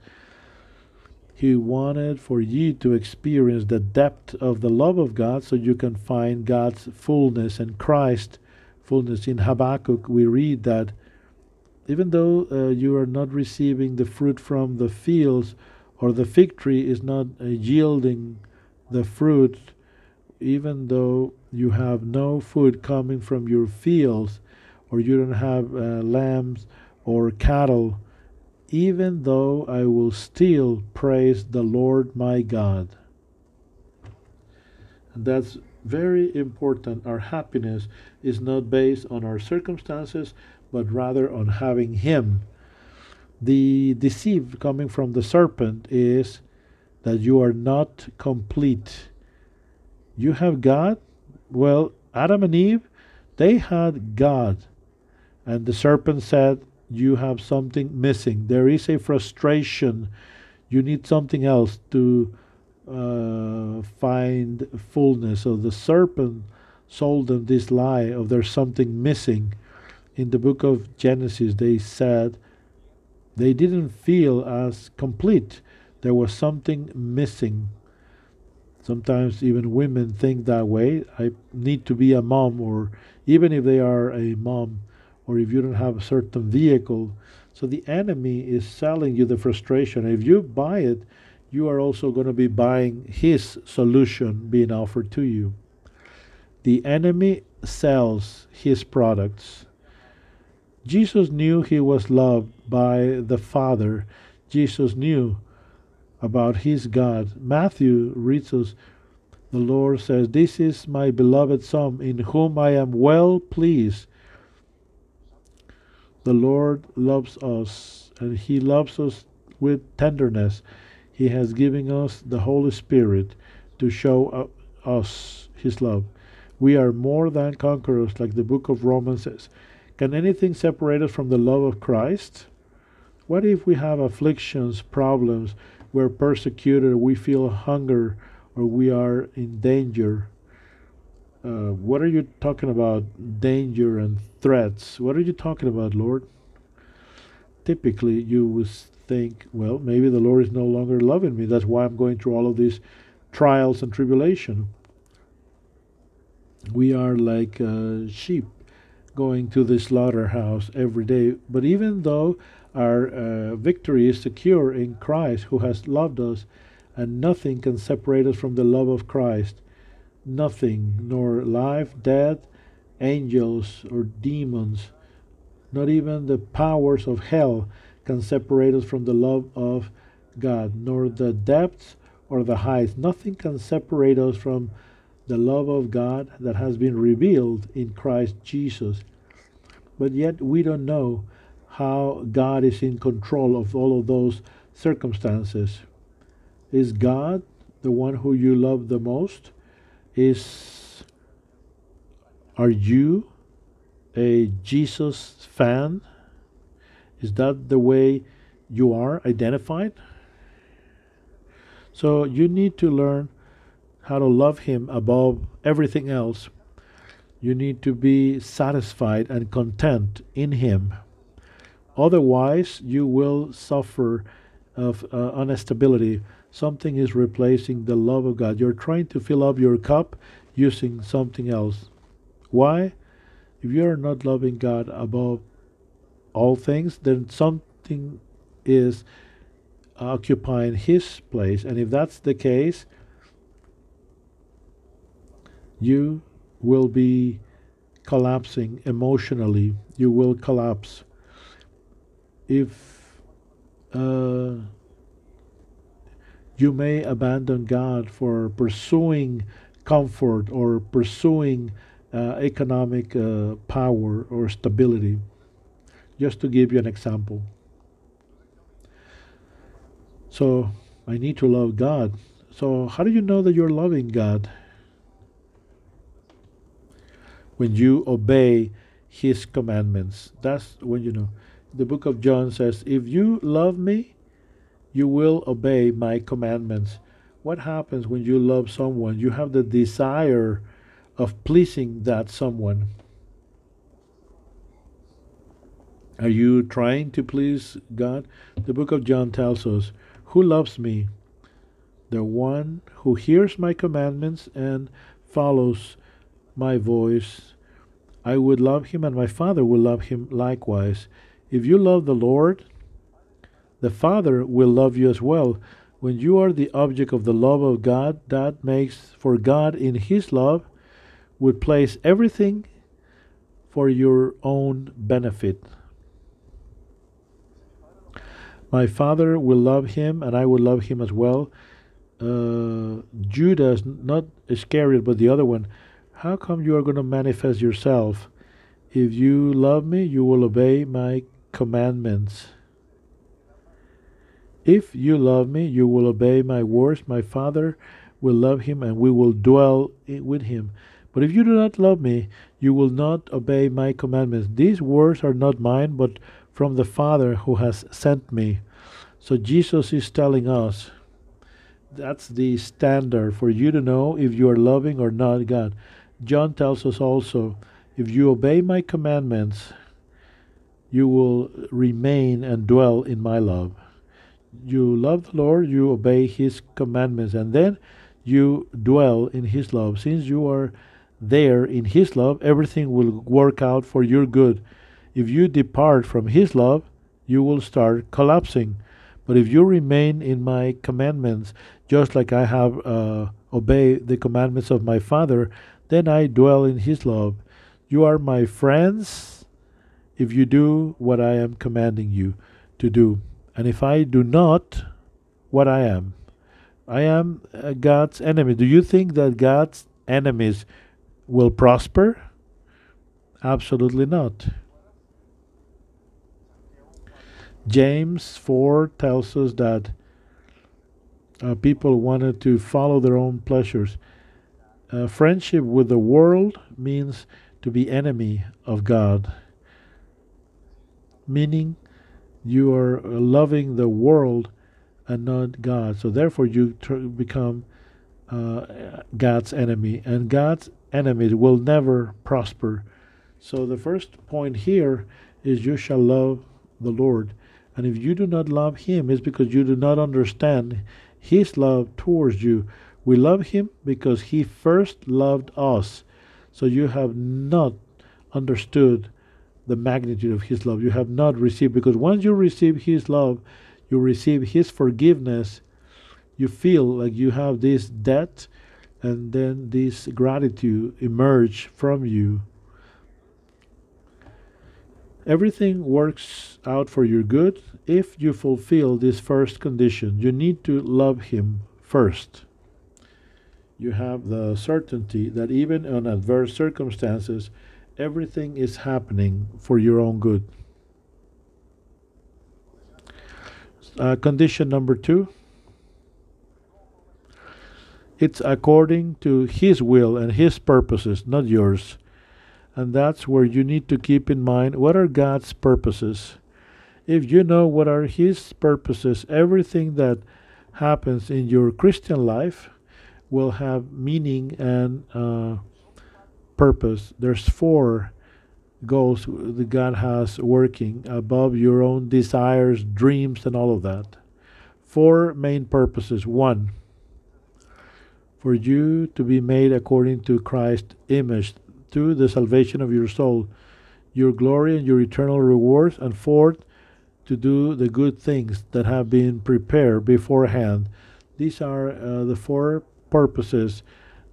he wanted for you to experience the depth of the love of god so you can find god's fullness and christ fullness. In habakkuk we read that even though uh, you are not receiving the fruit from the fields or the fig tree is not yielding the fruit, even though you have no food coming from your fields, or you don't have uh, lambs or cattle, even though I will still praise the Lord my God. And that's very important. Our happiness is not based on our circumstances, but rather on having Him the deceive coming from the serpent is that you are not complete. You have God? Well, Adam and Eve, they had God. And the serpent said, you have something missing. There is a frustration. You need something else to uh, find fullness. So the serpent sold them this lie of there's something missing. In the book of Genesis, they said they didn't feel as complete. There was something missing. Sometimes even women think that way. I need to be a mom, or even if they are a mom, or if you don't have a certain vehicle. So the enemy is selling you the frustration. If you buy it, you are also going to be buying his solution being offered to you. The enemy sells his products. Jesus knew he was loved by the Father. Jesus knew about his God. Matthew reads us the Lord says, This is my beloved Son, in whom I am well pleased. The Lord loves us, and He loves us with tenderness. He has given us the Holy Spirit to show us His love. We are more than conquerors, like the book of Romans says. Can anything separate us from the love of Christ? What if we have afflictions, problems, we're persecuted, we feel hunger, or we are in danger? Uh, what are you talking about? Danger and threats. What are you talking about, Lord? Typically, you would think, well, maybe the Lord is no longer loving me. That's why I'm going through all of these trials and tribulation. We are like uh, sheep going to the slaughterhouse every day. But even though our uh, victory is secure in Christ, who has loved us, and nothing can separate us from the love of Christ. Nothing, nor life, death, angels, or demons, not even the powers of hell can separate us from the love of God, nor the depths or the heights. Nothing can separate us from the love of God that has been revealed in Christ Jesus. But yet we don't know how God is in control of all of those circumstances. Is God the one who you love the most? Is are you a Jesus fan? Is that the way you are identified? So you need to learn how to love him above everything else. You need to be satisfied and content in him. Otherwise, you will suffer of uh, instability something is replacing the love of God. You're trying to fill up your cup using something else. Why? If you are not loving God above all things, then something is occupying His place. And if that's the case, you will be collapsing emotionally. You will collapse. If uh, you may abandon God for pursuing comfort or pursuing uh, economic uh, power or stability. Just to give you an example. So, I need to love God. So, how do you know that you're loving God? When you obey His commandments. That's when you know. The book of John says, If you love me, you will obey my commandments. What happens when you love someone? You have the desire of pleasing that someone. Are you trying to please God? The book of John tells us, Who loves me? The one who hears my commandments and follows my voice. I would love him, and my Father will love him likewise. If you love the Lord, the Father will love you as well. When you are the object of the love of God, that makes for God in His love would place everything for your own benefit. My Father will love him, and I will love him as well. Uh, Judas, not Iscariot, but the other one, how come you are going to manifest yourself? If you love me, you will obey my commandments. If you love me, you will obey my words. My Father will love him, and we will dwell with him. But if you do not love me, you will not obey my commandments. These words are not mine, but from the Father who has sent me. So Jesus is telling us that's the standard for you to know if you are loving or not God. John tells us also if you obey my commandments, you will remain and dwell in my love. You love the Lord, you obey his commandments, and then you dwell in his love. Since you are there in his love, everything will work out for your good. If you depart from his love, you will start collapsing. But if you remain in my commandments, just like I have uh, obeyed the commandments of my Father, then I dwell in his love. You are my friends if you do what I am commanding you to do. And if I do not, what I am? I am uh, God's enemy. Do you think that God's enemies will prosper? Absolutely not. James 4 tells us that uh, people wanted to follow their own pleasures. Uh, friendship with the world means to be enemy of God, meaning you are loving the world and not God. So therefore, you tr- become uh, God's enemy, and God's enemies will never prosper. So the first point here is you shall love the Lord. And if you do not love him, it's because you do not understand his love towards you. We love him because he first loved us. So you have not understood the magnitude of His love. You have not received, because once you receive His love, you receive His forgiveness, you feel like you have this debt, and then this gratitude emerge from you. Everything works out for your good if you fulfill this first condition. You need to love Him first you have the certainty that even in adverse circumstances, everything is happening for your own good. Uh, condition number two it's according to His will and His purposes, not yours. And that's where you need to keep in mind what are God's purposes. If you know what are His purposes, everything that happens in your Christian life will have meaning and uh, purpose. There's four goals that God has working above your own desires, dreams, and all of that. Four main purposes. One, for you to be made according to Christ's image through the salvation of your soul, your glory and your eternal rewards, and fourth, to do the good things that have been prepared beforehand. These are uh, the four purposes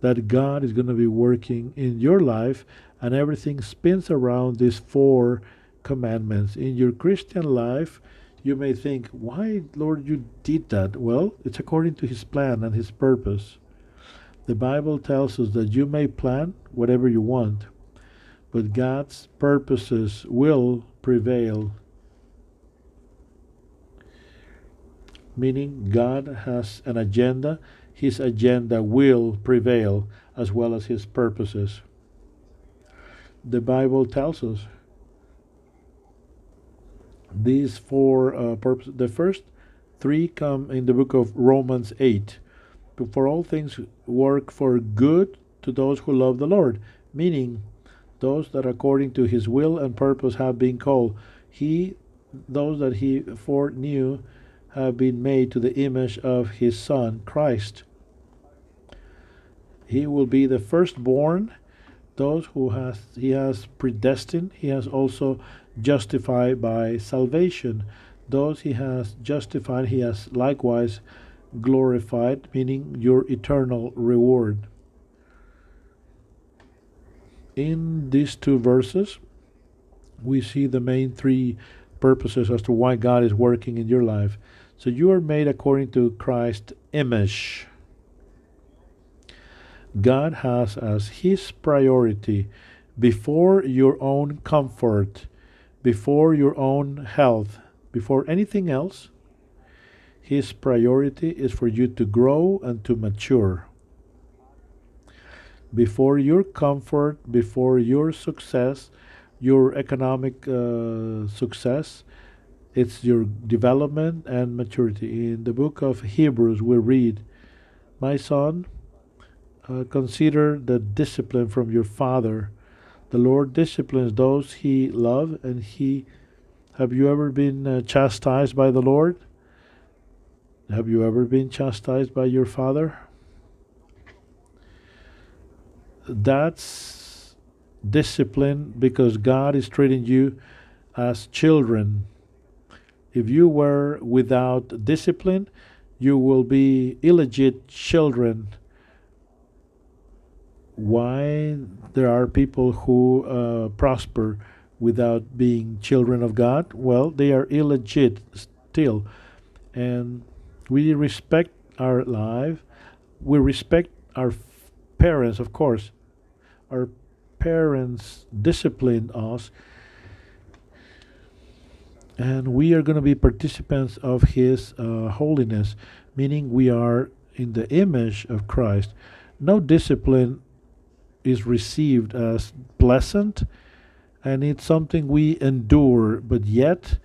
that God is going to be working in your life, and everything spins around these four commandments. In your Christian life, you may think, why, Lord, you did that? Well, it's according to His plan and His purpose. The Bible tells us that you may plan whatever you want, but God's purposes will prevail. Meaning, God has an agenda his agenda will prevail as well as his purposes. The Bible tells us these four uh, purposes. The first three come in the book of Romans 8. For all things work for good to those who love the Lord, meaning those that according to his will and purpose have been called. He, those that he foreknew, have been made to the image of his Son, Christ. He will be the firstborn, those who has he has predestined, he has also justified by salvation. Those he has justified, he has likewise glorified, meaning your eternal reward. In these two verses, we see the main three purposes as to why God is working in your life. So you are made according to Christ's image. God has as His priority before your own comfort, before your own health, before anything else, His priority is for you to grow and to mature. Before your comfort, before your success, your economic uh, success, it's your development and maturity. In the book of Hebrews, we read, My son, uh, consider the discipline from your father. The Lord disciplines those he loves, and he. Have you ever been uh, chastised by the Lord? Have you ever been chastised by your father? That's discipline because God is treating you as children. If you were without discipline, you will be illegit children. Why there are people who uh, prosper without being children of God? Well, they are illegit still. And we respect our life. We respect our parents, of course. Our parents discipline us and we are going to be participants of his uh, holiness meaning we are in the image of christ no discipline is received as pleasant and it's something we endure but yet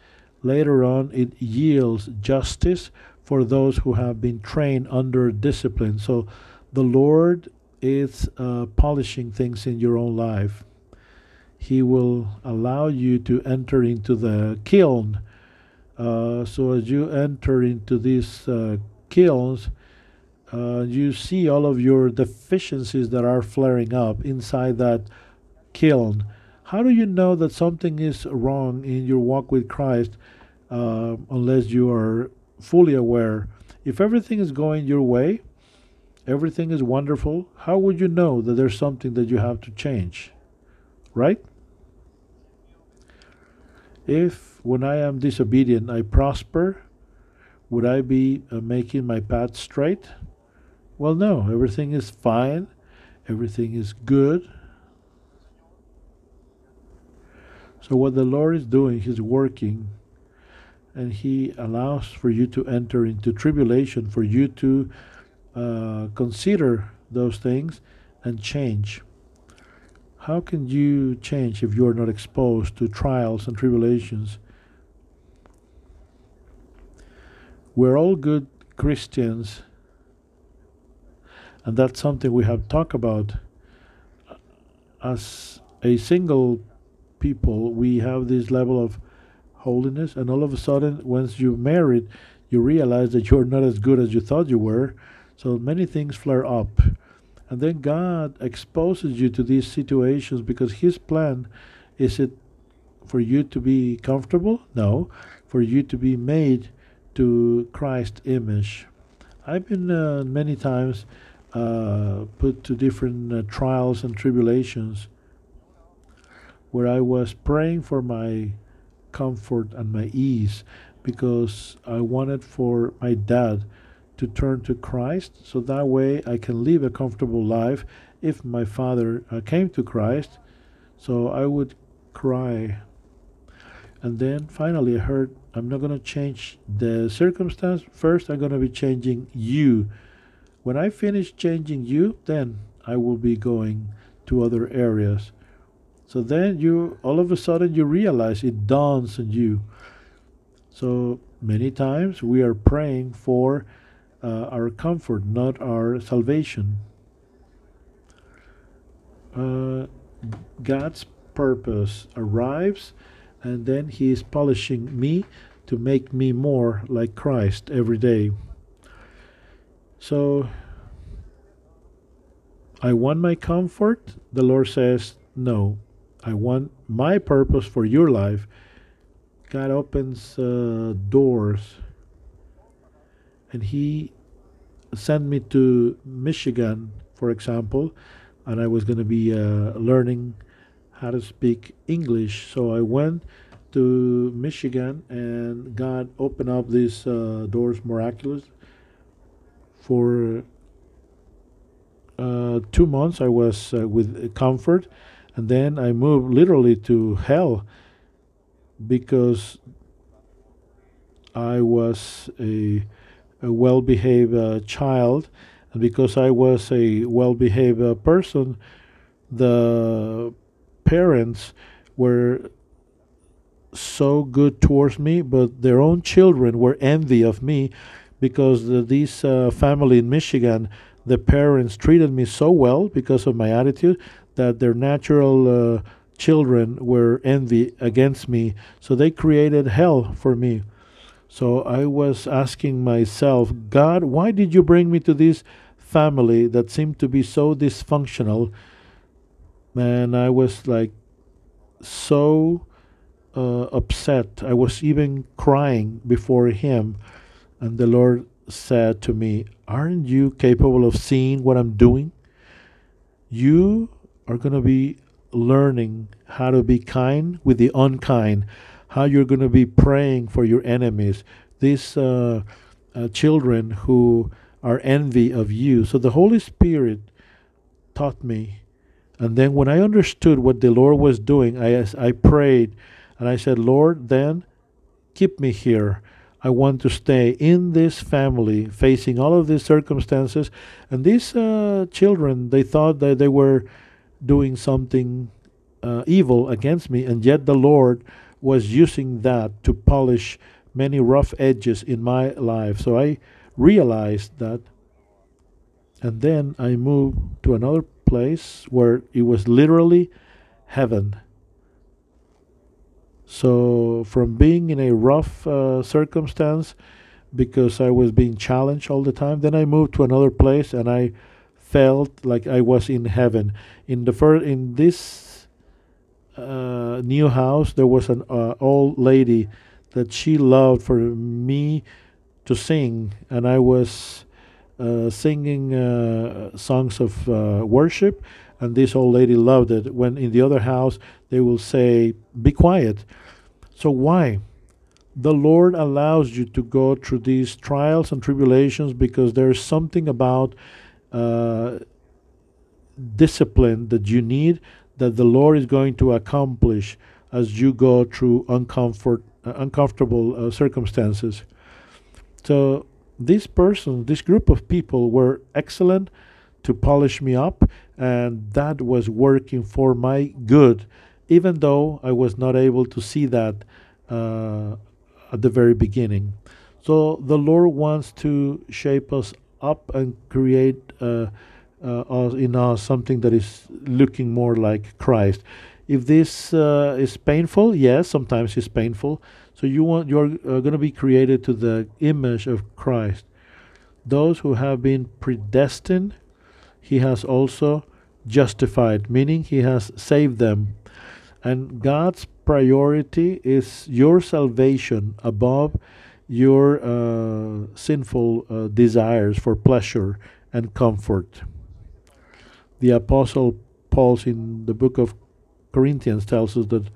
later on it yields justice for those who have been trained under discipline so the lord is uh, polishing things in your own life he will allow you to enter into the kiln. Uh, so as you enter into these uh, kilns, uh, you see all of your deficiencies that are flaring up inside that kiln. How do you know that something is wrong in your walk with Christ uh, unless you are fully aware? If everything is going your way, everything is wonderful, how would you know that there's something that you have to change? Right? If, when I am disobedient, I prosper, would I be uh, making my path straight? Well, no, everything is fine, everything is good. So, what the Lord is doing, He's working, and He allows for you to enter into tribulation, for you to uh, consider those things and change. How can you change if you are not exposed to trials and tribulations? We're all good Christians, and that's something we have talked about. As a single people, we have this level of holiness, and all of a sudden, once you're married, you realize that you're not as good as you thought you were. So many things flare up. And then God exposes you to these situations because His plan is it for you to be comfortable? No, for you to be made to Christ's image. I've been uh, many times uh, put to different uh, trials and tribulations where I was praying for my comfort and my ease because I wanted for my dad to turn to Christ, so that way I can live a comfortable life if my father uh, came to Christ. So I would cry. And then finally I heard, I'm not going to change the circumstance. First, I'm going to be changing you. When I finish changing you, then I will be going to other areas. So then you, all of a sudden, you realize it dawns on you. So many times we are praying for uh, our comfort, not our salvation. Uh, God's purpose arrives, and then He is polishing me to make me more like Christ every day. So, I want my comfort. The Lord says, No, I want my purpose for your life. God opens uh, doors and he sent me to Michigan, for example, and I was going to be uh, learning how to speak English. So I went to Michigan, and God opened up these uh, doors miraculous. For uh, two months, I was uh, with comfort, and then I moved literally to hell because I was a a well behaved uh, child. And because I was a well behaved uh, person, the parents were so good towards me, but their own children were envy of me because the, this uh, family in Michigan, the parents treated me so well because of my attitude that their natural uh, children were envy against me. So they created hell for me. So I was asking myself, God, why did you bring me to this family that seemed to be so dysfunctional? And I was like so uh, upset. I was even crying before Him. And the Lord said to me, Aren't you capable of seeing what I'm doing? You are going to be learning how to be kind with the unkind, how you're going to be praying for your enemies, these uh, uh, children who are envy of you. So the Holy Spirit taught me. And then when I understood what the Lord was doing, I, I prayed and I said, Lord, then keep me here. I want to stay in this family, facing all of these circumstances. And these uh, children, they thought that they were doing something uh, evil against me, and yet the Lord was using that to polish many rough edges in my life. So I realized that, and then I moved to another place where it was literally heaven. So, from being in a rough uh, circumstance because I was being challenged all the time, then I moved to another place and I felt like I was in heaven. In the first, in this uh, new house, there was an uh, old lady that she loved for me to sing, and I was uh, singing uh, songs of uh, worship, and this old lady loved it. When in the other house, they will say, "Be quiet." So why? The Lord allows you to go through these trials and tribulations because there's something about uh, discipline that you need that the Lord is going to accomplish as you go through uncomfort, uh, uncomfortable uh, circumstances. So this person, this group of people were excellent to polish me up, and that was working for my good, even though I was not able to see that uh, at the very beginning. So the Lord wants to shape us up and create uh, uh, in us something that is looking more like Christ. If this uh, is painful, yes, sometimes it's painful. So you want you're uh, going to be created to the image of Christ. Those who have been predestined, He has also justified, meaning He has saved them. And God's priority is your salvation above your uh, sinful uh, desires for pleasure and comfort. The Apostle Paul in the book of Corinthians tells us that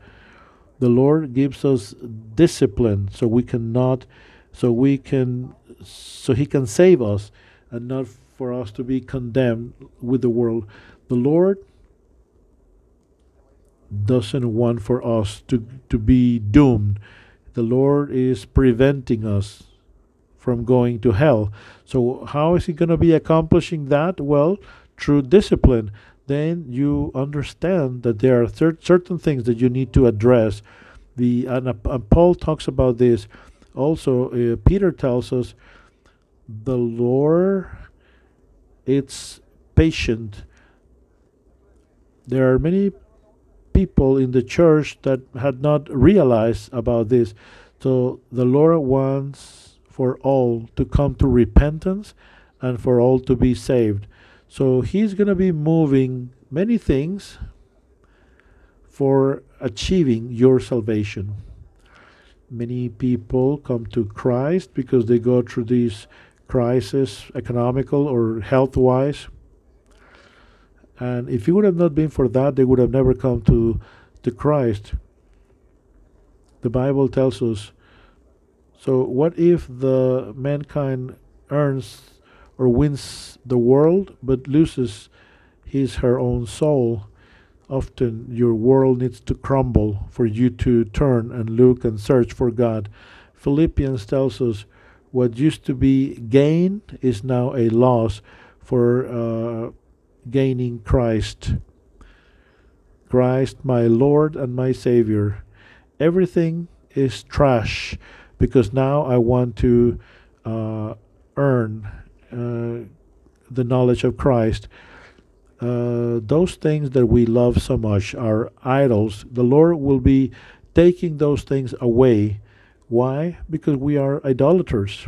the Lord gives us discipline so we cannot, so we can, so He can save us and not for us to be condemned with the world. The Lord doesn't want for us to, to be doomed the Lord is preventing us from going to hell. So, how is He going to be accomplishing that? Well, through discipline. Then you understand that there are cer- certain things that you need to address. The and, and Paul talks about this. Also, uh, Peter tells us the Lord it's patient. There are many people in the church that had not realized about this. So the Lord wants for all to come to repentance and for all to be saved. So He's going to be moving many things for achieving your salvation. Many people come to Christ because they go through these crises, economical or health wise. And if it would have not been for that, they would have never come to, to Christ. The Bible tells us. So, what if the mankind earns or wins the world but loses his her own soul? Often your world needs to crumble for you to turn and look and search for God. Philippians tells us what used to be gain is now a loss for uh, gaining Christ. Christ my Lord and my Savior, everything is trash because now I want to uh, earn uh, the knowledge of Christ. Uh, those things that we love so much are idols. The Lord will be taking those things away. Why? Because we are idolaters.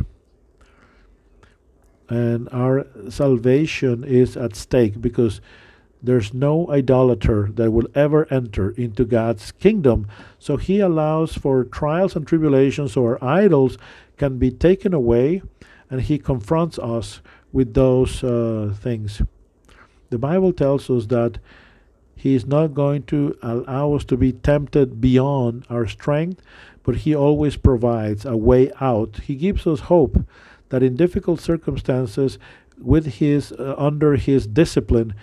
And our salvation is at stake because there's no idolater that will ever enter into God's kingdom. So he allows for trials and tribulations so our idols can be taken away and he confronts us with those uh, things. The Bible tells us that he is not going to allow us to be tempted beyond our strength, but he always provides a way out. He gives us hope that in difficult circumstances with his uh, under his discipline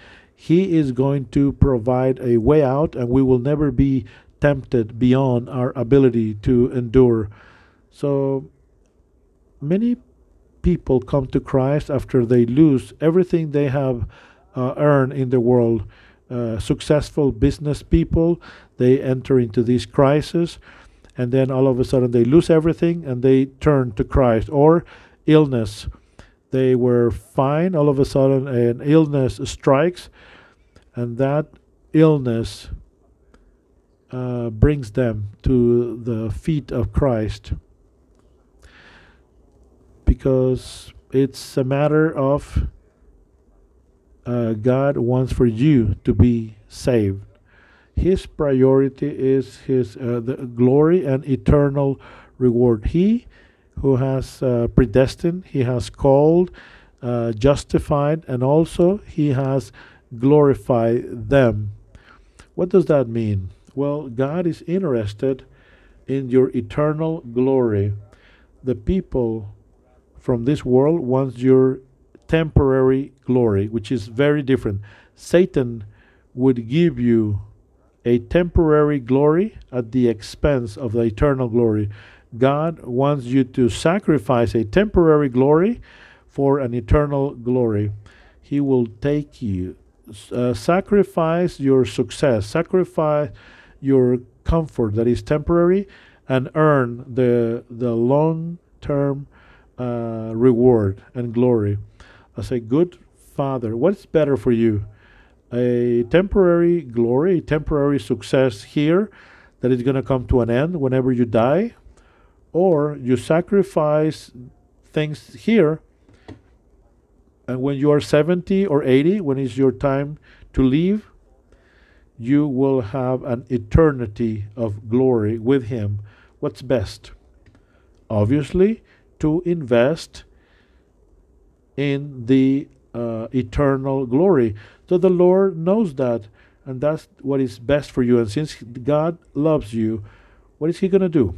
he is going to provide a way out, and we will never be tempted beyond our ability to endure. So many people come to Christ after they lose everything they have uh, earned in the world. Uh, successful business people, they enter into this crisis, and then all of a sudden they lose everything and they turn to Christ. Or illness. They were fine, all of a sudden an illness strikes, and that illness uh, brings them to the feet of Christ because it's a matter of uh, God wants for you to be saved. His priority is His uh, the glory and eternal reward. He who has uh, predestined, He has called, uh, justified, and also He has glorified them. What does that mean? Well, God is interested in your eternal glory. The people from this world wants your temporary glory, which is very different. Satan would give you a temporary glory at the expense of the eternal glory. God wants you to sacrifice a temporary glory for an eternal glory. He will take you uh, sacrifice your success, sacrifice your comfort that is temporary, and earn the the long term uh, reward and glory. As a good father, what's better for you? A temporary glory, a temporary success here that is going to come to an end whenever you die, or you sacrifice things here and when you are 70 or 80, when it's your time to leave, you will have an eternity of glory with Him. What's best? Obviously, to invest in the uh, eternal glory. So the Lord knows that, and that's what is best for you. And since God loves you, what is He going to do?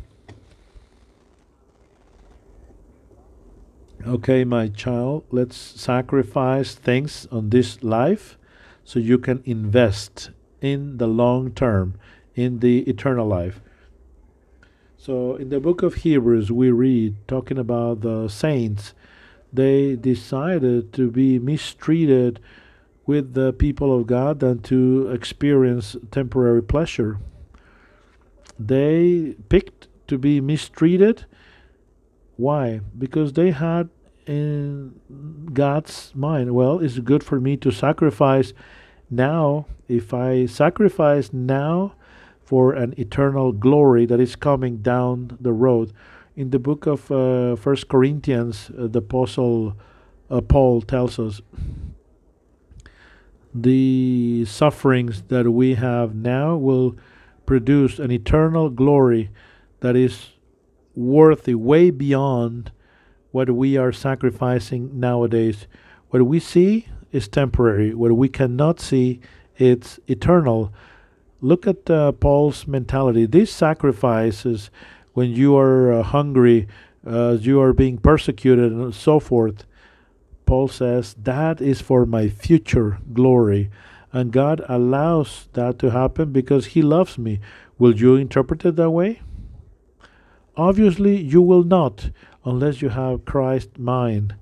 Okay, my child, let's sacrifice things on this life so you can invest in the long term, in the eternal life. So, in the book of Hebrews, we read talking about the saints. They decided to be mistreated with the people of God than to experience temporary pleasure. They picked to be mistreated why? Because they had in God's mind, well, it's good for me to sacrifice now. If I sacrifice now for an eternal glory that is coming down the road. In the book of uh, First Corinthians, uh, the apostle uh, Paul tells us the sufferings that we have now will produce an eternal glory that is worthy, way beyond what we are sacrificing nowadays. What we see is temporary. What we cannot see, it's eternal. Look at uh, Paul's mentality. These sacrifices, when you are uh, hungry, uh, you are being persecuted, and so forth, Paul says, that is for my future glory. And God allows that to happen because He loves me. Will you interpret it that way? Obviously, you will not unless you have Christ's mind.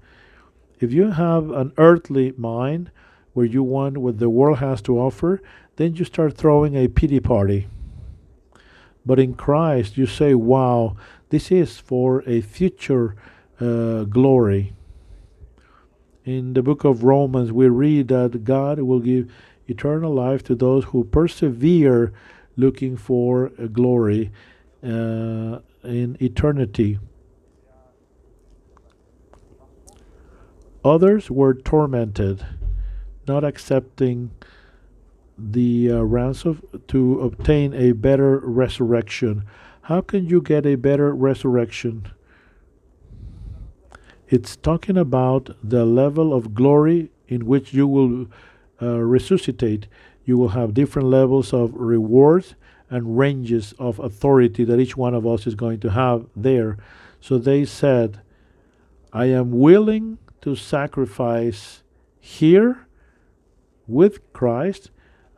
If you have an earthly mind where you want what the world has to offer, then you start throwing a pity party. But in Christ, you say, wow, this is for a future uh, glory. In the book of Romans, we read that God will give eternal life to those who persevere looking for glory uh, in eternity. Others were tormented, not accepting the uh, ransom to obtain a better resurrection. How can you get a better resurrection? It's talking about the level of glory in which you will uh, resuscitate. You will have different levels of rewards and ranges of authority that each one of us is going to have there. So they said, I am willing to sacrifice here with Christ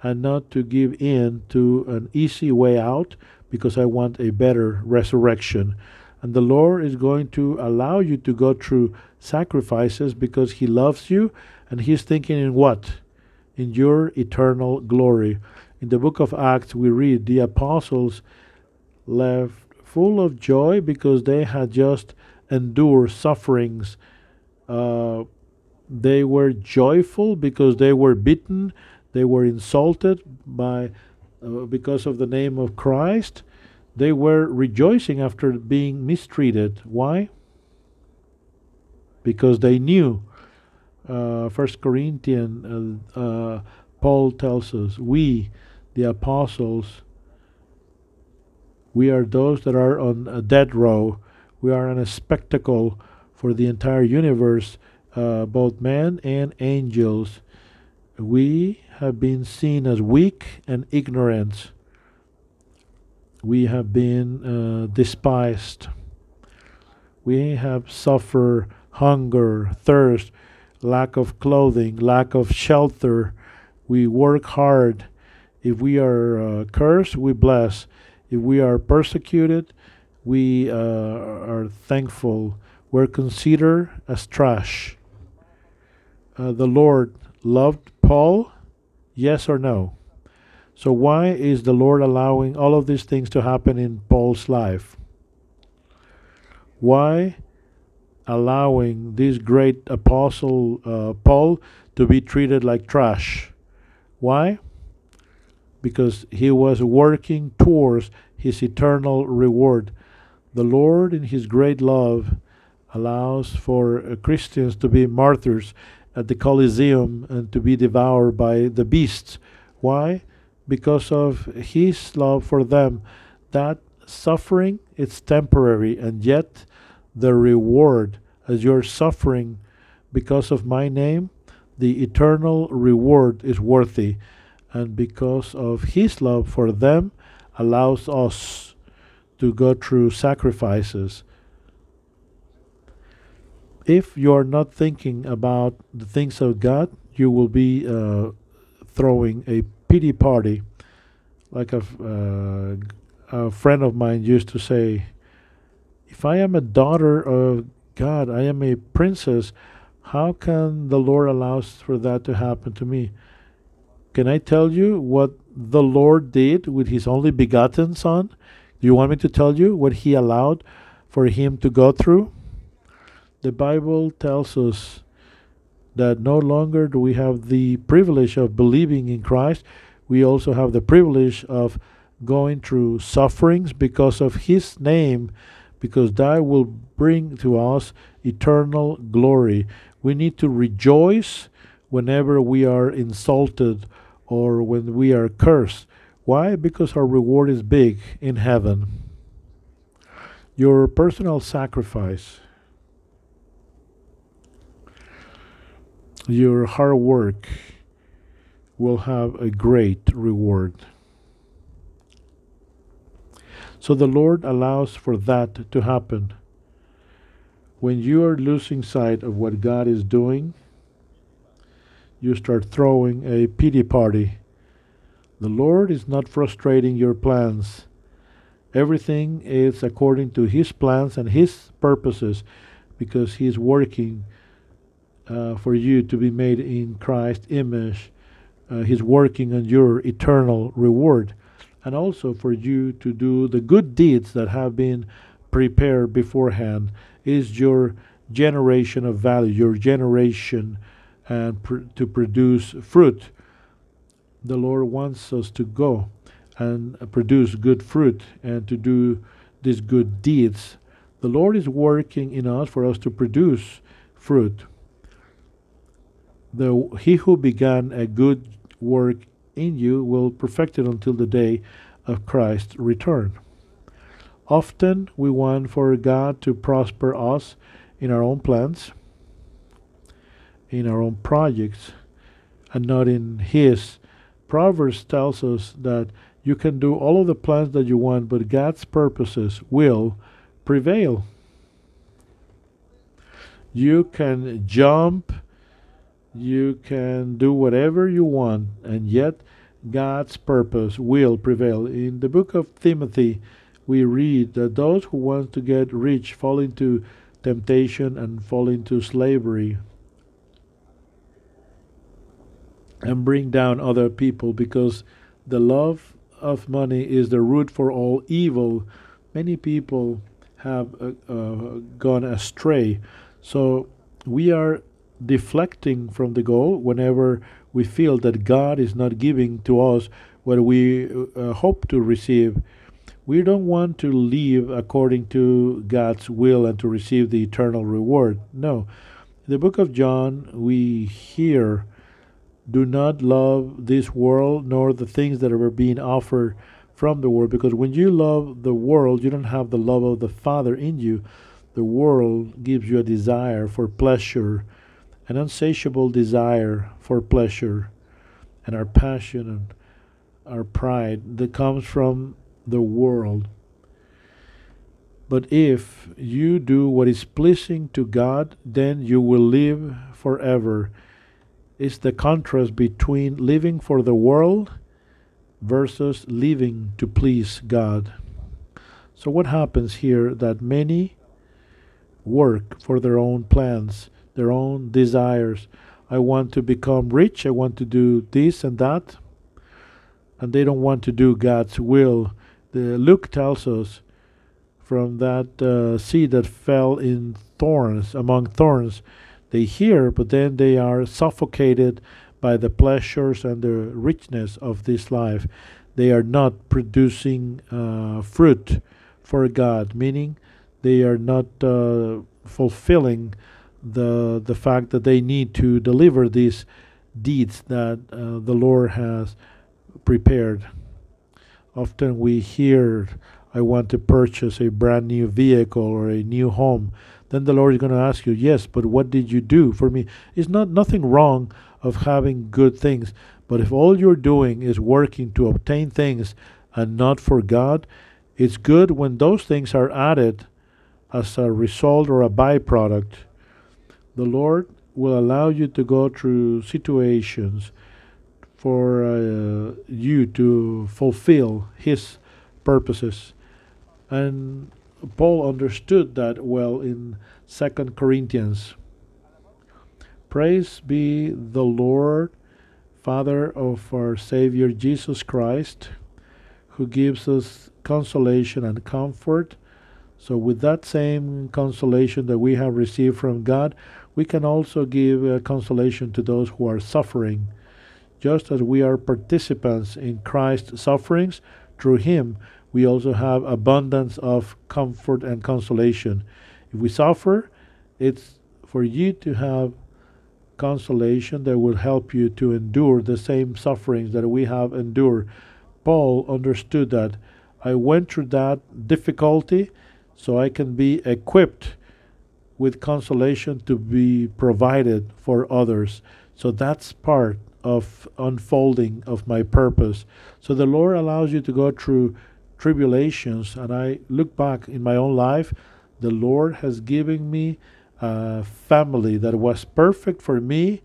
and not to give in to an easy way out because I want a better resurrection. And the Lord is going to allow you to go through sacrifices because He loves you and He's thinking in what? In your eternal glory. In the book of Acts, we read the apostles left full of joy because they had just endured sufferings. Uh, they were joyful because they were beaten they were insulted by uh, because of the name of Christ. They were rejoicing after being mistreated. Why? Because they knew. Uh, First Corinthians, uh, uh, Paul tells us, we, the apostles, we are those that are on a dead row. We are on a spectacle for the entire universe, uh, both men and angels. We have been seen as weak and ignorant. We have been uh, despised. We have suffered hunger, thirst, lack of clothing, lack of shelter. We work hard. If we are uh, cursed, we bless. If we are persecuted, we uh, are thankful. We're considered as trash. Uh, the Lord loved Paul Yes or no? So, why is the Lord allowing all of these things to happen in Paul's life? Why allowing this great apostle uh, Paul to be treated like trash? Why? Because he was working towards his eternal reward. The Lord, in his great love, allows for uh, Christians to be martyrs at the Colosseum and to be devoured by the beasts. Why? Because of his love for them. That suffering it's temporary and yet the reward as you're suffering because of my name the eternal reward is worthy and because of his love for them allows us to go through sacrifices if you are not thinking about the things of God, you will be uh, throwing a pity party. Like a, uh, a friend of mine used to say, if I am a daughter of God, I am a princess, how can the Lord allow for that to happen to me? Can I tell you what the Lord did with his only begotten Son? Do you want me to tell you what he allowed for him to go through? the Bible tells us that no longer do we have the privilege of believing in Christ, we also have the privilege of going through sufferings because of His name, because that will bring to us eternal glory. We need to rejoice whenever we are insulted or when we are cursed. Why? Because our reward is big in heaven. Your personal sacrifice your hard work will have a great reward. So the Lord allows for that to happen. When you are losing sight of what God is doing, you start throwing a pity party. The Lord is not frustrating your plans. Everything is according to His plans and His purposes because He is working uh, for you to be made in Christ's image uh, He's working on your eternal reward, and also for you to do the good deeds that have been prepared beforehand. Is your generation of value, your generation, and pr- to produce fruit. The Lord wants us to go and produce good fruit and to do these good deeds. The Lord is working in us for us to produce fruit. The, he who began a good work in you will perfect it until the day of Christ's return. Often we want for God to prosper us in our own plans, in our own projects, and not in His. Proverbs tells us that you can do all of the plans that you want, but God's purposes will prevail. You can jump, you can do whatever you want, and yet God's purpose will prevail. In the book of Timothy, we read that those who want to get rich fall into temptation and fall into slavery and bring down other people because the love of money is the root for all evil, many people have uh, uh, gone astray. So we are deflecting from the goal whenever we feel that God is not giving to us what we uh, hope to receive. We don't want to live according to God's will and to receive the eternal reward. No. In the book of John, we hear do not love this world nor the things that are being offered from the world because when you love the world you don't have the love of the father in you. The world gives you a desire for pleasure an unsatiable desire for pleasure and our passion and our pride that comes from the world. But if you do what is pleasing to God, then you will live forever is the contrast between living for the world versus living to please God. So, what happens here that many work for their own plans, their own desires. I want to become rich, I want to do this and that, and they don't want to do God's will. The Luke tells us from that uh, seed that fell in thorns, among thorns, they hear, but then they are suffocated by the pleasures and the richness of this life. They are not producing uh, fruit for God, meaning they are not uh, fulfilling the the fact that they need to deliver these deeds that uh, the Lord has prepared. Often we hear, "I want to purchase a brand new vehicle or a new home," then the Lord is going to ask you, yes, but what did you do for me? It's not nothing wrong of having good things, but if all you're doing is working to obtain things and not for God, it's good when those things are added as a result or a byproduct. The Lord will allow you to go through situations for uh, you to fulfill His purposes. And Paul understood that well in Second Corinthians. Praise be the Lord, Father of our Savior Jesus Christ, who gives us consolation and comfort. So, with that same consolation that we have received from God, we can also give uh, consolation to those who are suffering. Just as we are participants in Christ's sufferings, through Him we also have abundance of comfort and consolation. If we suffer, it's for you to have consolation that will help you to endure the same sufferings that we have endured. Paul understood that I went through that difficulty so I can be equipped with consolation to be provided for others. So that's part of unfolding of my purpose. So the Lord allows you to go through tribulations, and I look back in my own life, the Lord has given me a family that was perfect for me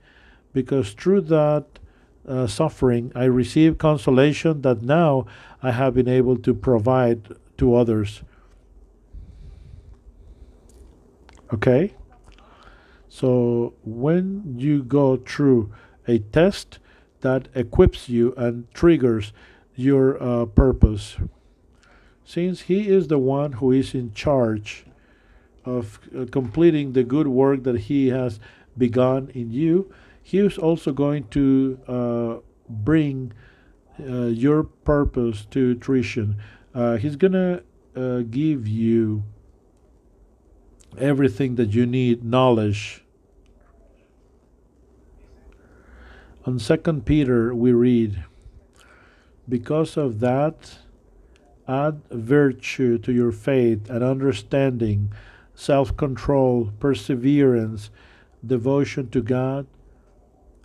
because through that uh, suffering, I received consolation that now I have been able to provide to others. Okay? So when you go through a test, that equips you and triggers your uh, purpose. Since He is the one who is in charge of uh, completing the good work that He has begun in you, He is also going to uh, bring uh, your purpose to fruition. Uh, he's going to uh, give you everything that you need knowledge on second peter we read because of that add virtue to your faith and understanding self-control perseverance devotion to god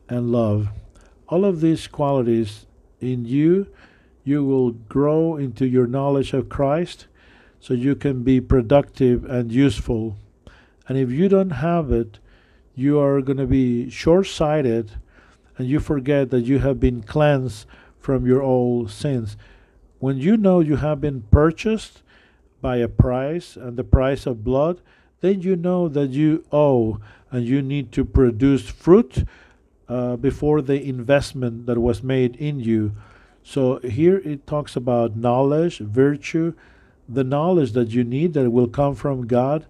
and love all of these qualities in you you will grow into your knowledge of christ so you can be productive and useful. And if you don't have it, you are going to be short sighted and you forget that you have been cleansed from your old sins. When you know you have been purchased by a price and the price of blood, then you know that you owe and you need to produce fruit uh, before the investment that was made in you. So here it talks about knowledge, virtue, the knowledge that you need that will come from God.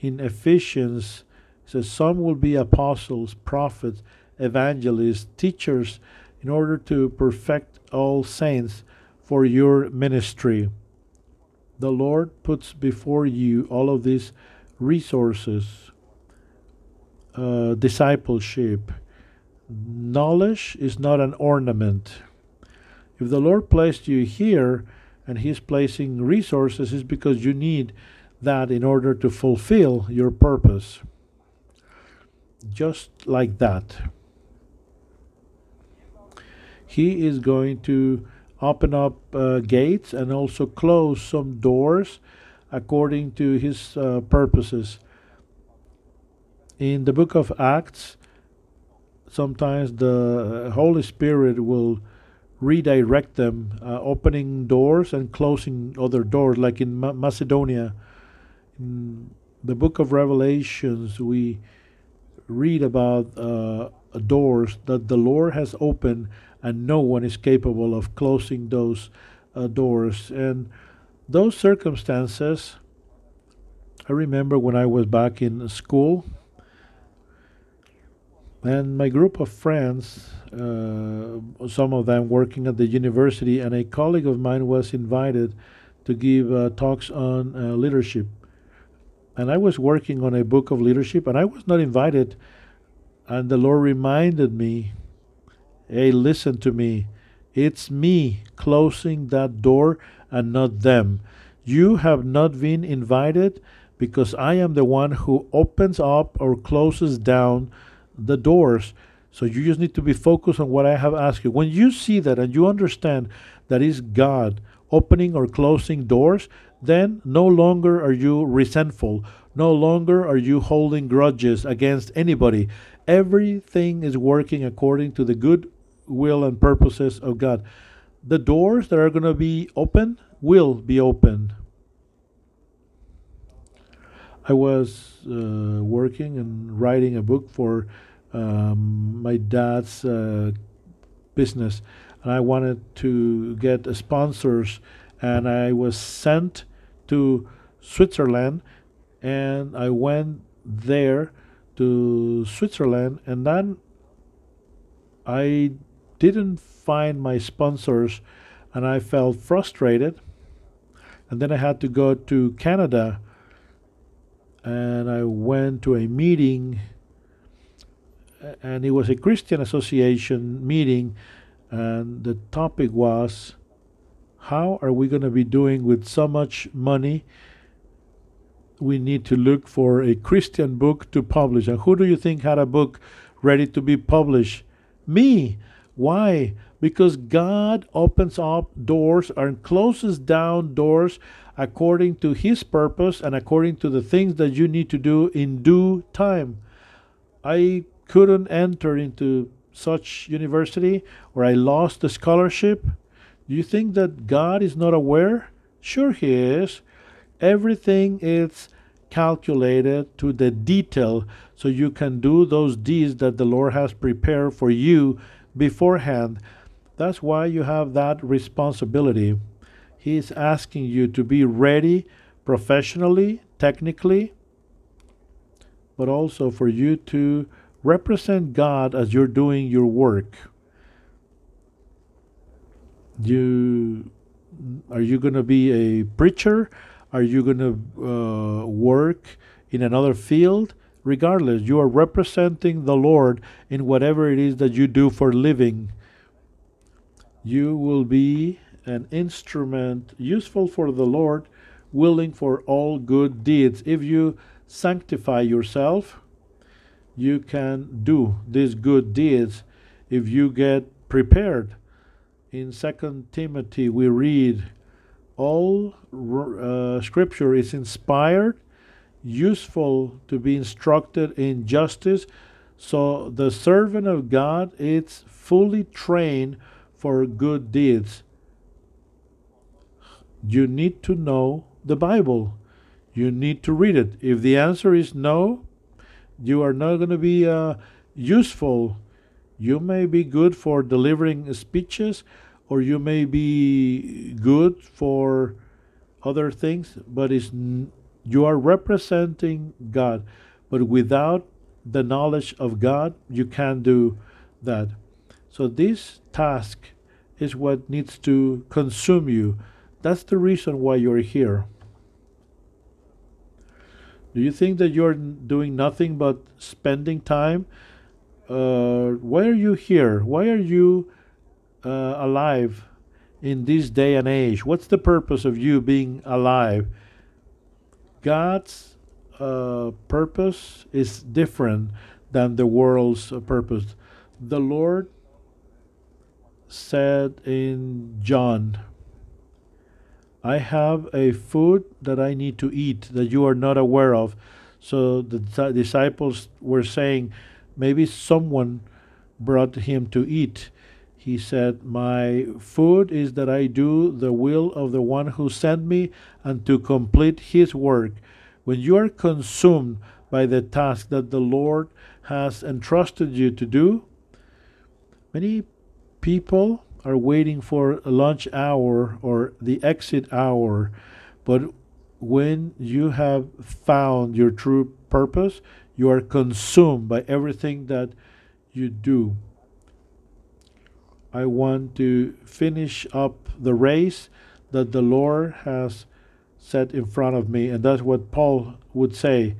In Ephesians, says some will be apostles, prophets, evangelists, teachers, in order to perfect all saints for your ministry. The Lord puts before you all of these resources, uh, discipleship. Knowledge is not an ornament. If the Lord placed you here, and He's placing resources is because you need that in order to fulfill your purpose. Just like that. He is going to open up uh, gates and also close some doors according to His uh, purposes. In the book of Acts, sometimes the Holy Spirit will redirect them, uh, opening doors and closing other doors, like in Ma- Macedonia. In the book of Revelations, we read about uh, doors that the Lord has opened, and no one is capable of closing those uh, doors. And those circumstances, I remember when I was back in school and my group of friends, uh, some of them working at the university, and a colleague of mine was invited to give uh, talks on uh, leadership. And I was working on a book of leadership, and I was not invited. And the Lord reminded me, hey, listen to me. It's me closing that door and not them. You have not been invited because I am the one who opens up or closes down the doors. So you just need to be focused on what I have asked you. When you see that and you understand that is God opening or closing doors, then no longer are you resentful. No longer are you holding grudges against anybody. Everything is working according to the good will and purposes of God. The doors that are going to be open will be open. I was uh, working and writing a book for um, my dad's uh, business, and I wanted to get sponsors, and I was sent to Switzerland, and I went there to Switzerland, and then I didn't find my sponsors, and I felt frustrated, and then I had to go to Canada, and I went to a meeting and it was a Christian association meeting, and the topic was how are we going to be doing with so much money? We need to look for a Christian book to publish. And who do you think had a book ready to be published? Me. Why? Because God opens up doors and closes down doors according to His purpose and according to the things that you need to do in due time. I couldn't enter into such university or I lost the scholarship? Do you think that God is not aware? Sure, He is. Everything is calculated to the detail so you can do those deeds that the Lord has prepared for you beforehand. That's why you have that responsibility. He's asking you to be ready professionally, technically, but also for you to represent God as you're doing your work. You are you going to be a preacher? Are you going to uh, work in another field? Regardless, you are representing the Lord in whatever it is that you do for living. You will be an instrument useful for the Lord, willing for all good deeds. If you sanctify yourself, you can do these good deeds if you get prepared. In Second Timothy, we read, all uh, scripture is inspired, useful to be instructed in justice. So the servant of God is fully trained for good deeds. You need to know the Bible. You need to read it. If the answer is no, you are not going to be uh, useful. You may be good for delivering speeches, or you may be good for other things, but it's you are representing God. But without the knowledge of God, you can't do that. So this task is what needs to consume you. That's the reason why you're here. Do you think that you're doing nothing but spending time? Uh, why are you here? Why are you uh, alive in this day and age? What's the purpose of you being alive? God's uh, purpose is different than the world's purpose. The Lord said in John I have a food that I need to eat that you are not aware of. So the disciples were saying, maybe someone brought him to eat. He said, My food is that I do the will of the one who sent me and to complete his work. When you are consumed by the task that the Lord has entrusted you to do, many people are waiting for lunch hour or the exit hour. But when you have found your true purpose, you are consumed by everything that you do. I want to finish up the race that the Lord has set in front of me. And that's what Paul would say.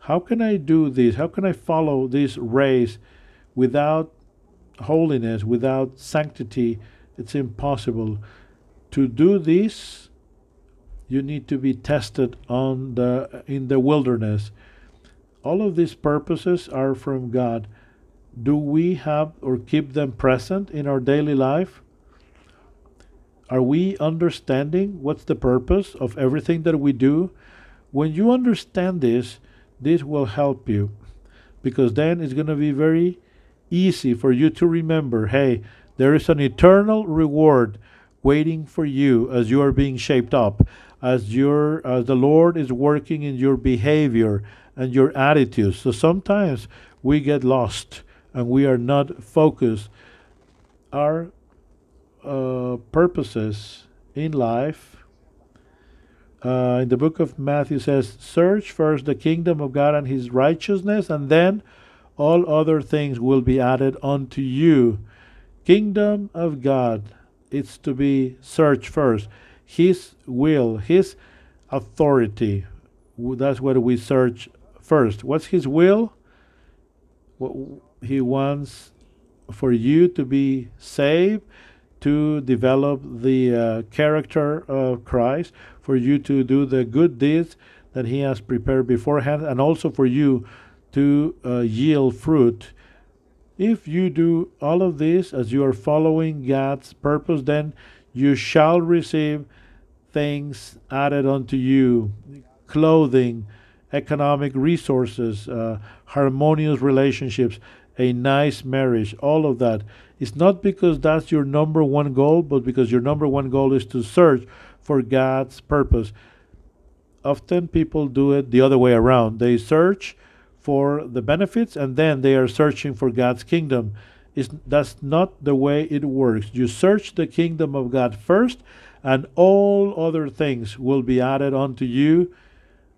How can I do this? How can I follow this race without holiness, without sanctity, it's impossible. To do this, you need to be tested on the in the wilderness. All of these purposes are from God. Do we have or keep them present in our daily life? Are we understanding what's the purpose of everything that we do? When you understand this, this will help you because then it's going to be very easy for you to remember hey, there is an eternal reward waiting for you as you are being shaped up, as your as the Lord is working in your behavior and your attitudes. So sometimes we get lost and we are not focused. Our uh, purposes in life. Uh, in the book of Matthew says, "Search first the kingdom of God and His righteousness, and then all other things will be added unto you. Kingdom of God, it's to be searched first. His will, His authority, that's what we search first. What's His will? He wants for you to be saved, to develop the uh, character of Christ, for you to do the good deeds that He has prepared beforehand, and also for you to uh, yield fruit. If you do all of this as you are following God's purpose, then you shall receive things added unto you clothing, economic resources, uh, harmonious relationships, a nice marriage, all of that. It's not because that's your number one goal, but because your number one goal is to search for God's purpose. Often people do it the other way around. They search for the benefits and then they are searching for God's kingdom. It's, that's not the way it works. You search the kingdom of God first, and all other things will be added unto you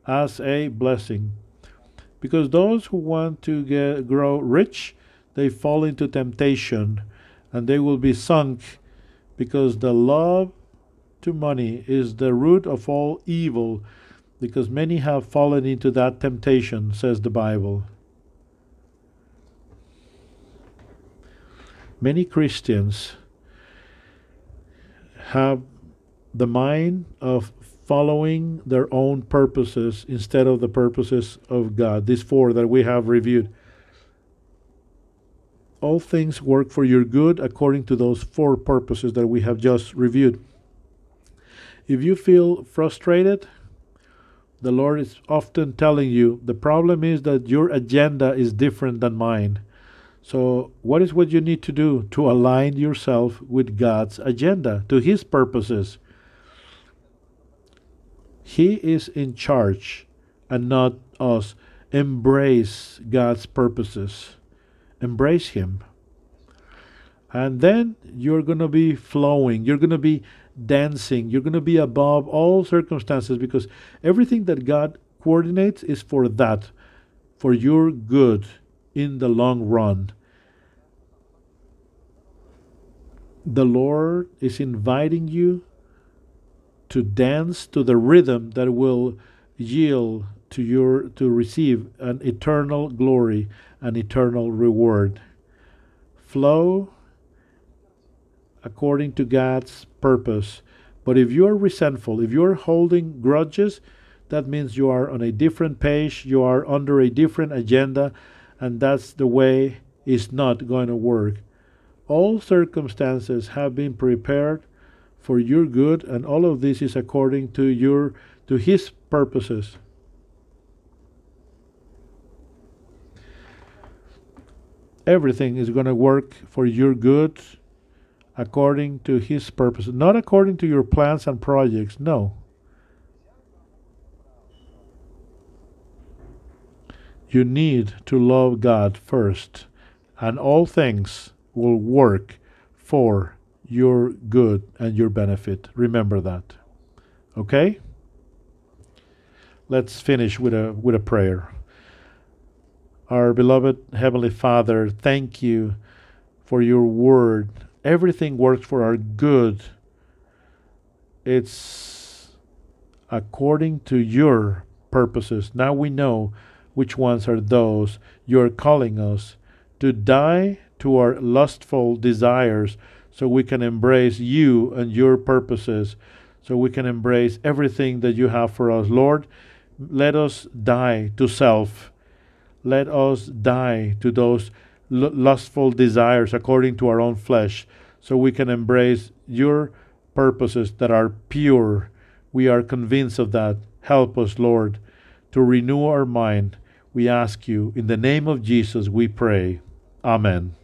as a blessing. Because those who want to get, grow rich, they fall into temptation and they will be sunk because the love to money is the root of all evil because many have fallen into that temptation, says the Bible. Many Christians have the mind of following their own purposes instead of the purposes of God. These four that we have reviewed. All things work for your good according to those four purposes that we have just reviewed. If you feel frustrated, the Lord is often telling you the problem is that your agenda is different than mine. So, what is what you need to do to align yourself with God's agenda, to His purposes? He is in charge and not us. Embrace God's purposes, embrace Him. And then you're going to be flowing, you're going to be dancing, you're going to be above all circumstances because everything that God coordinates is for that, for your good in the long run. The Lord is inviting you to dance to the rhythm that will yield to your to receive an eternal glory an eternal reward. Flow according to God's purpose. But if you're resentful if you're holding grudges that means you are on a different page you are under a different agenda and that's the way it's not going to work. All circumstances have been prepared for your good, and all of this is according to your to his purposes. Everything is going to work for your good according to his purpose, not according to your plans and projects. No. You need to love God first, and all things will work for your good and your benefit. Remember that. Okay? Let's finish with a with a prayer. Our beloved heavenly Father, thank you for your word. Everything works for our good. It's according to your purposes. Now we know which ones are those you're calling us to die to our lustful desires so we can embrace you and your purposes, so we can embrace everything that you have for us. Lord, let us die to self. Let us die to those lustful desires according to our own flesh, so we can embrace your purposes that are pure. We are convinced of that. Help us, Lord, to renew our mind. We ask you, in the name of Jesus, we pray. Amen.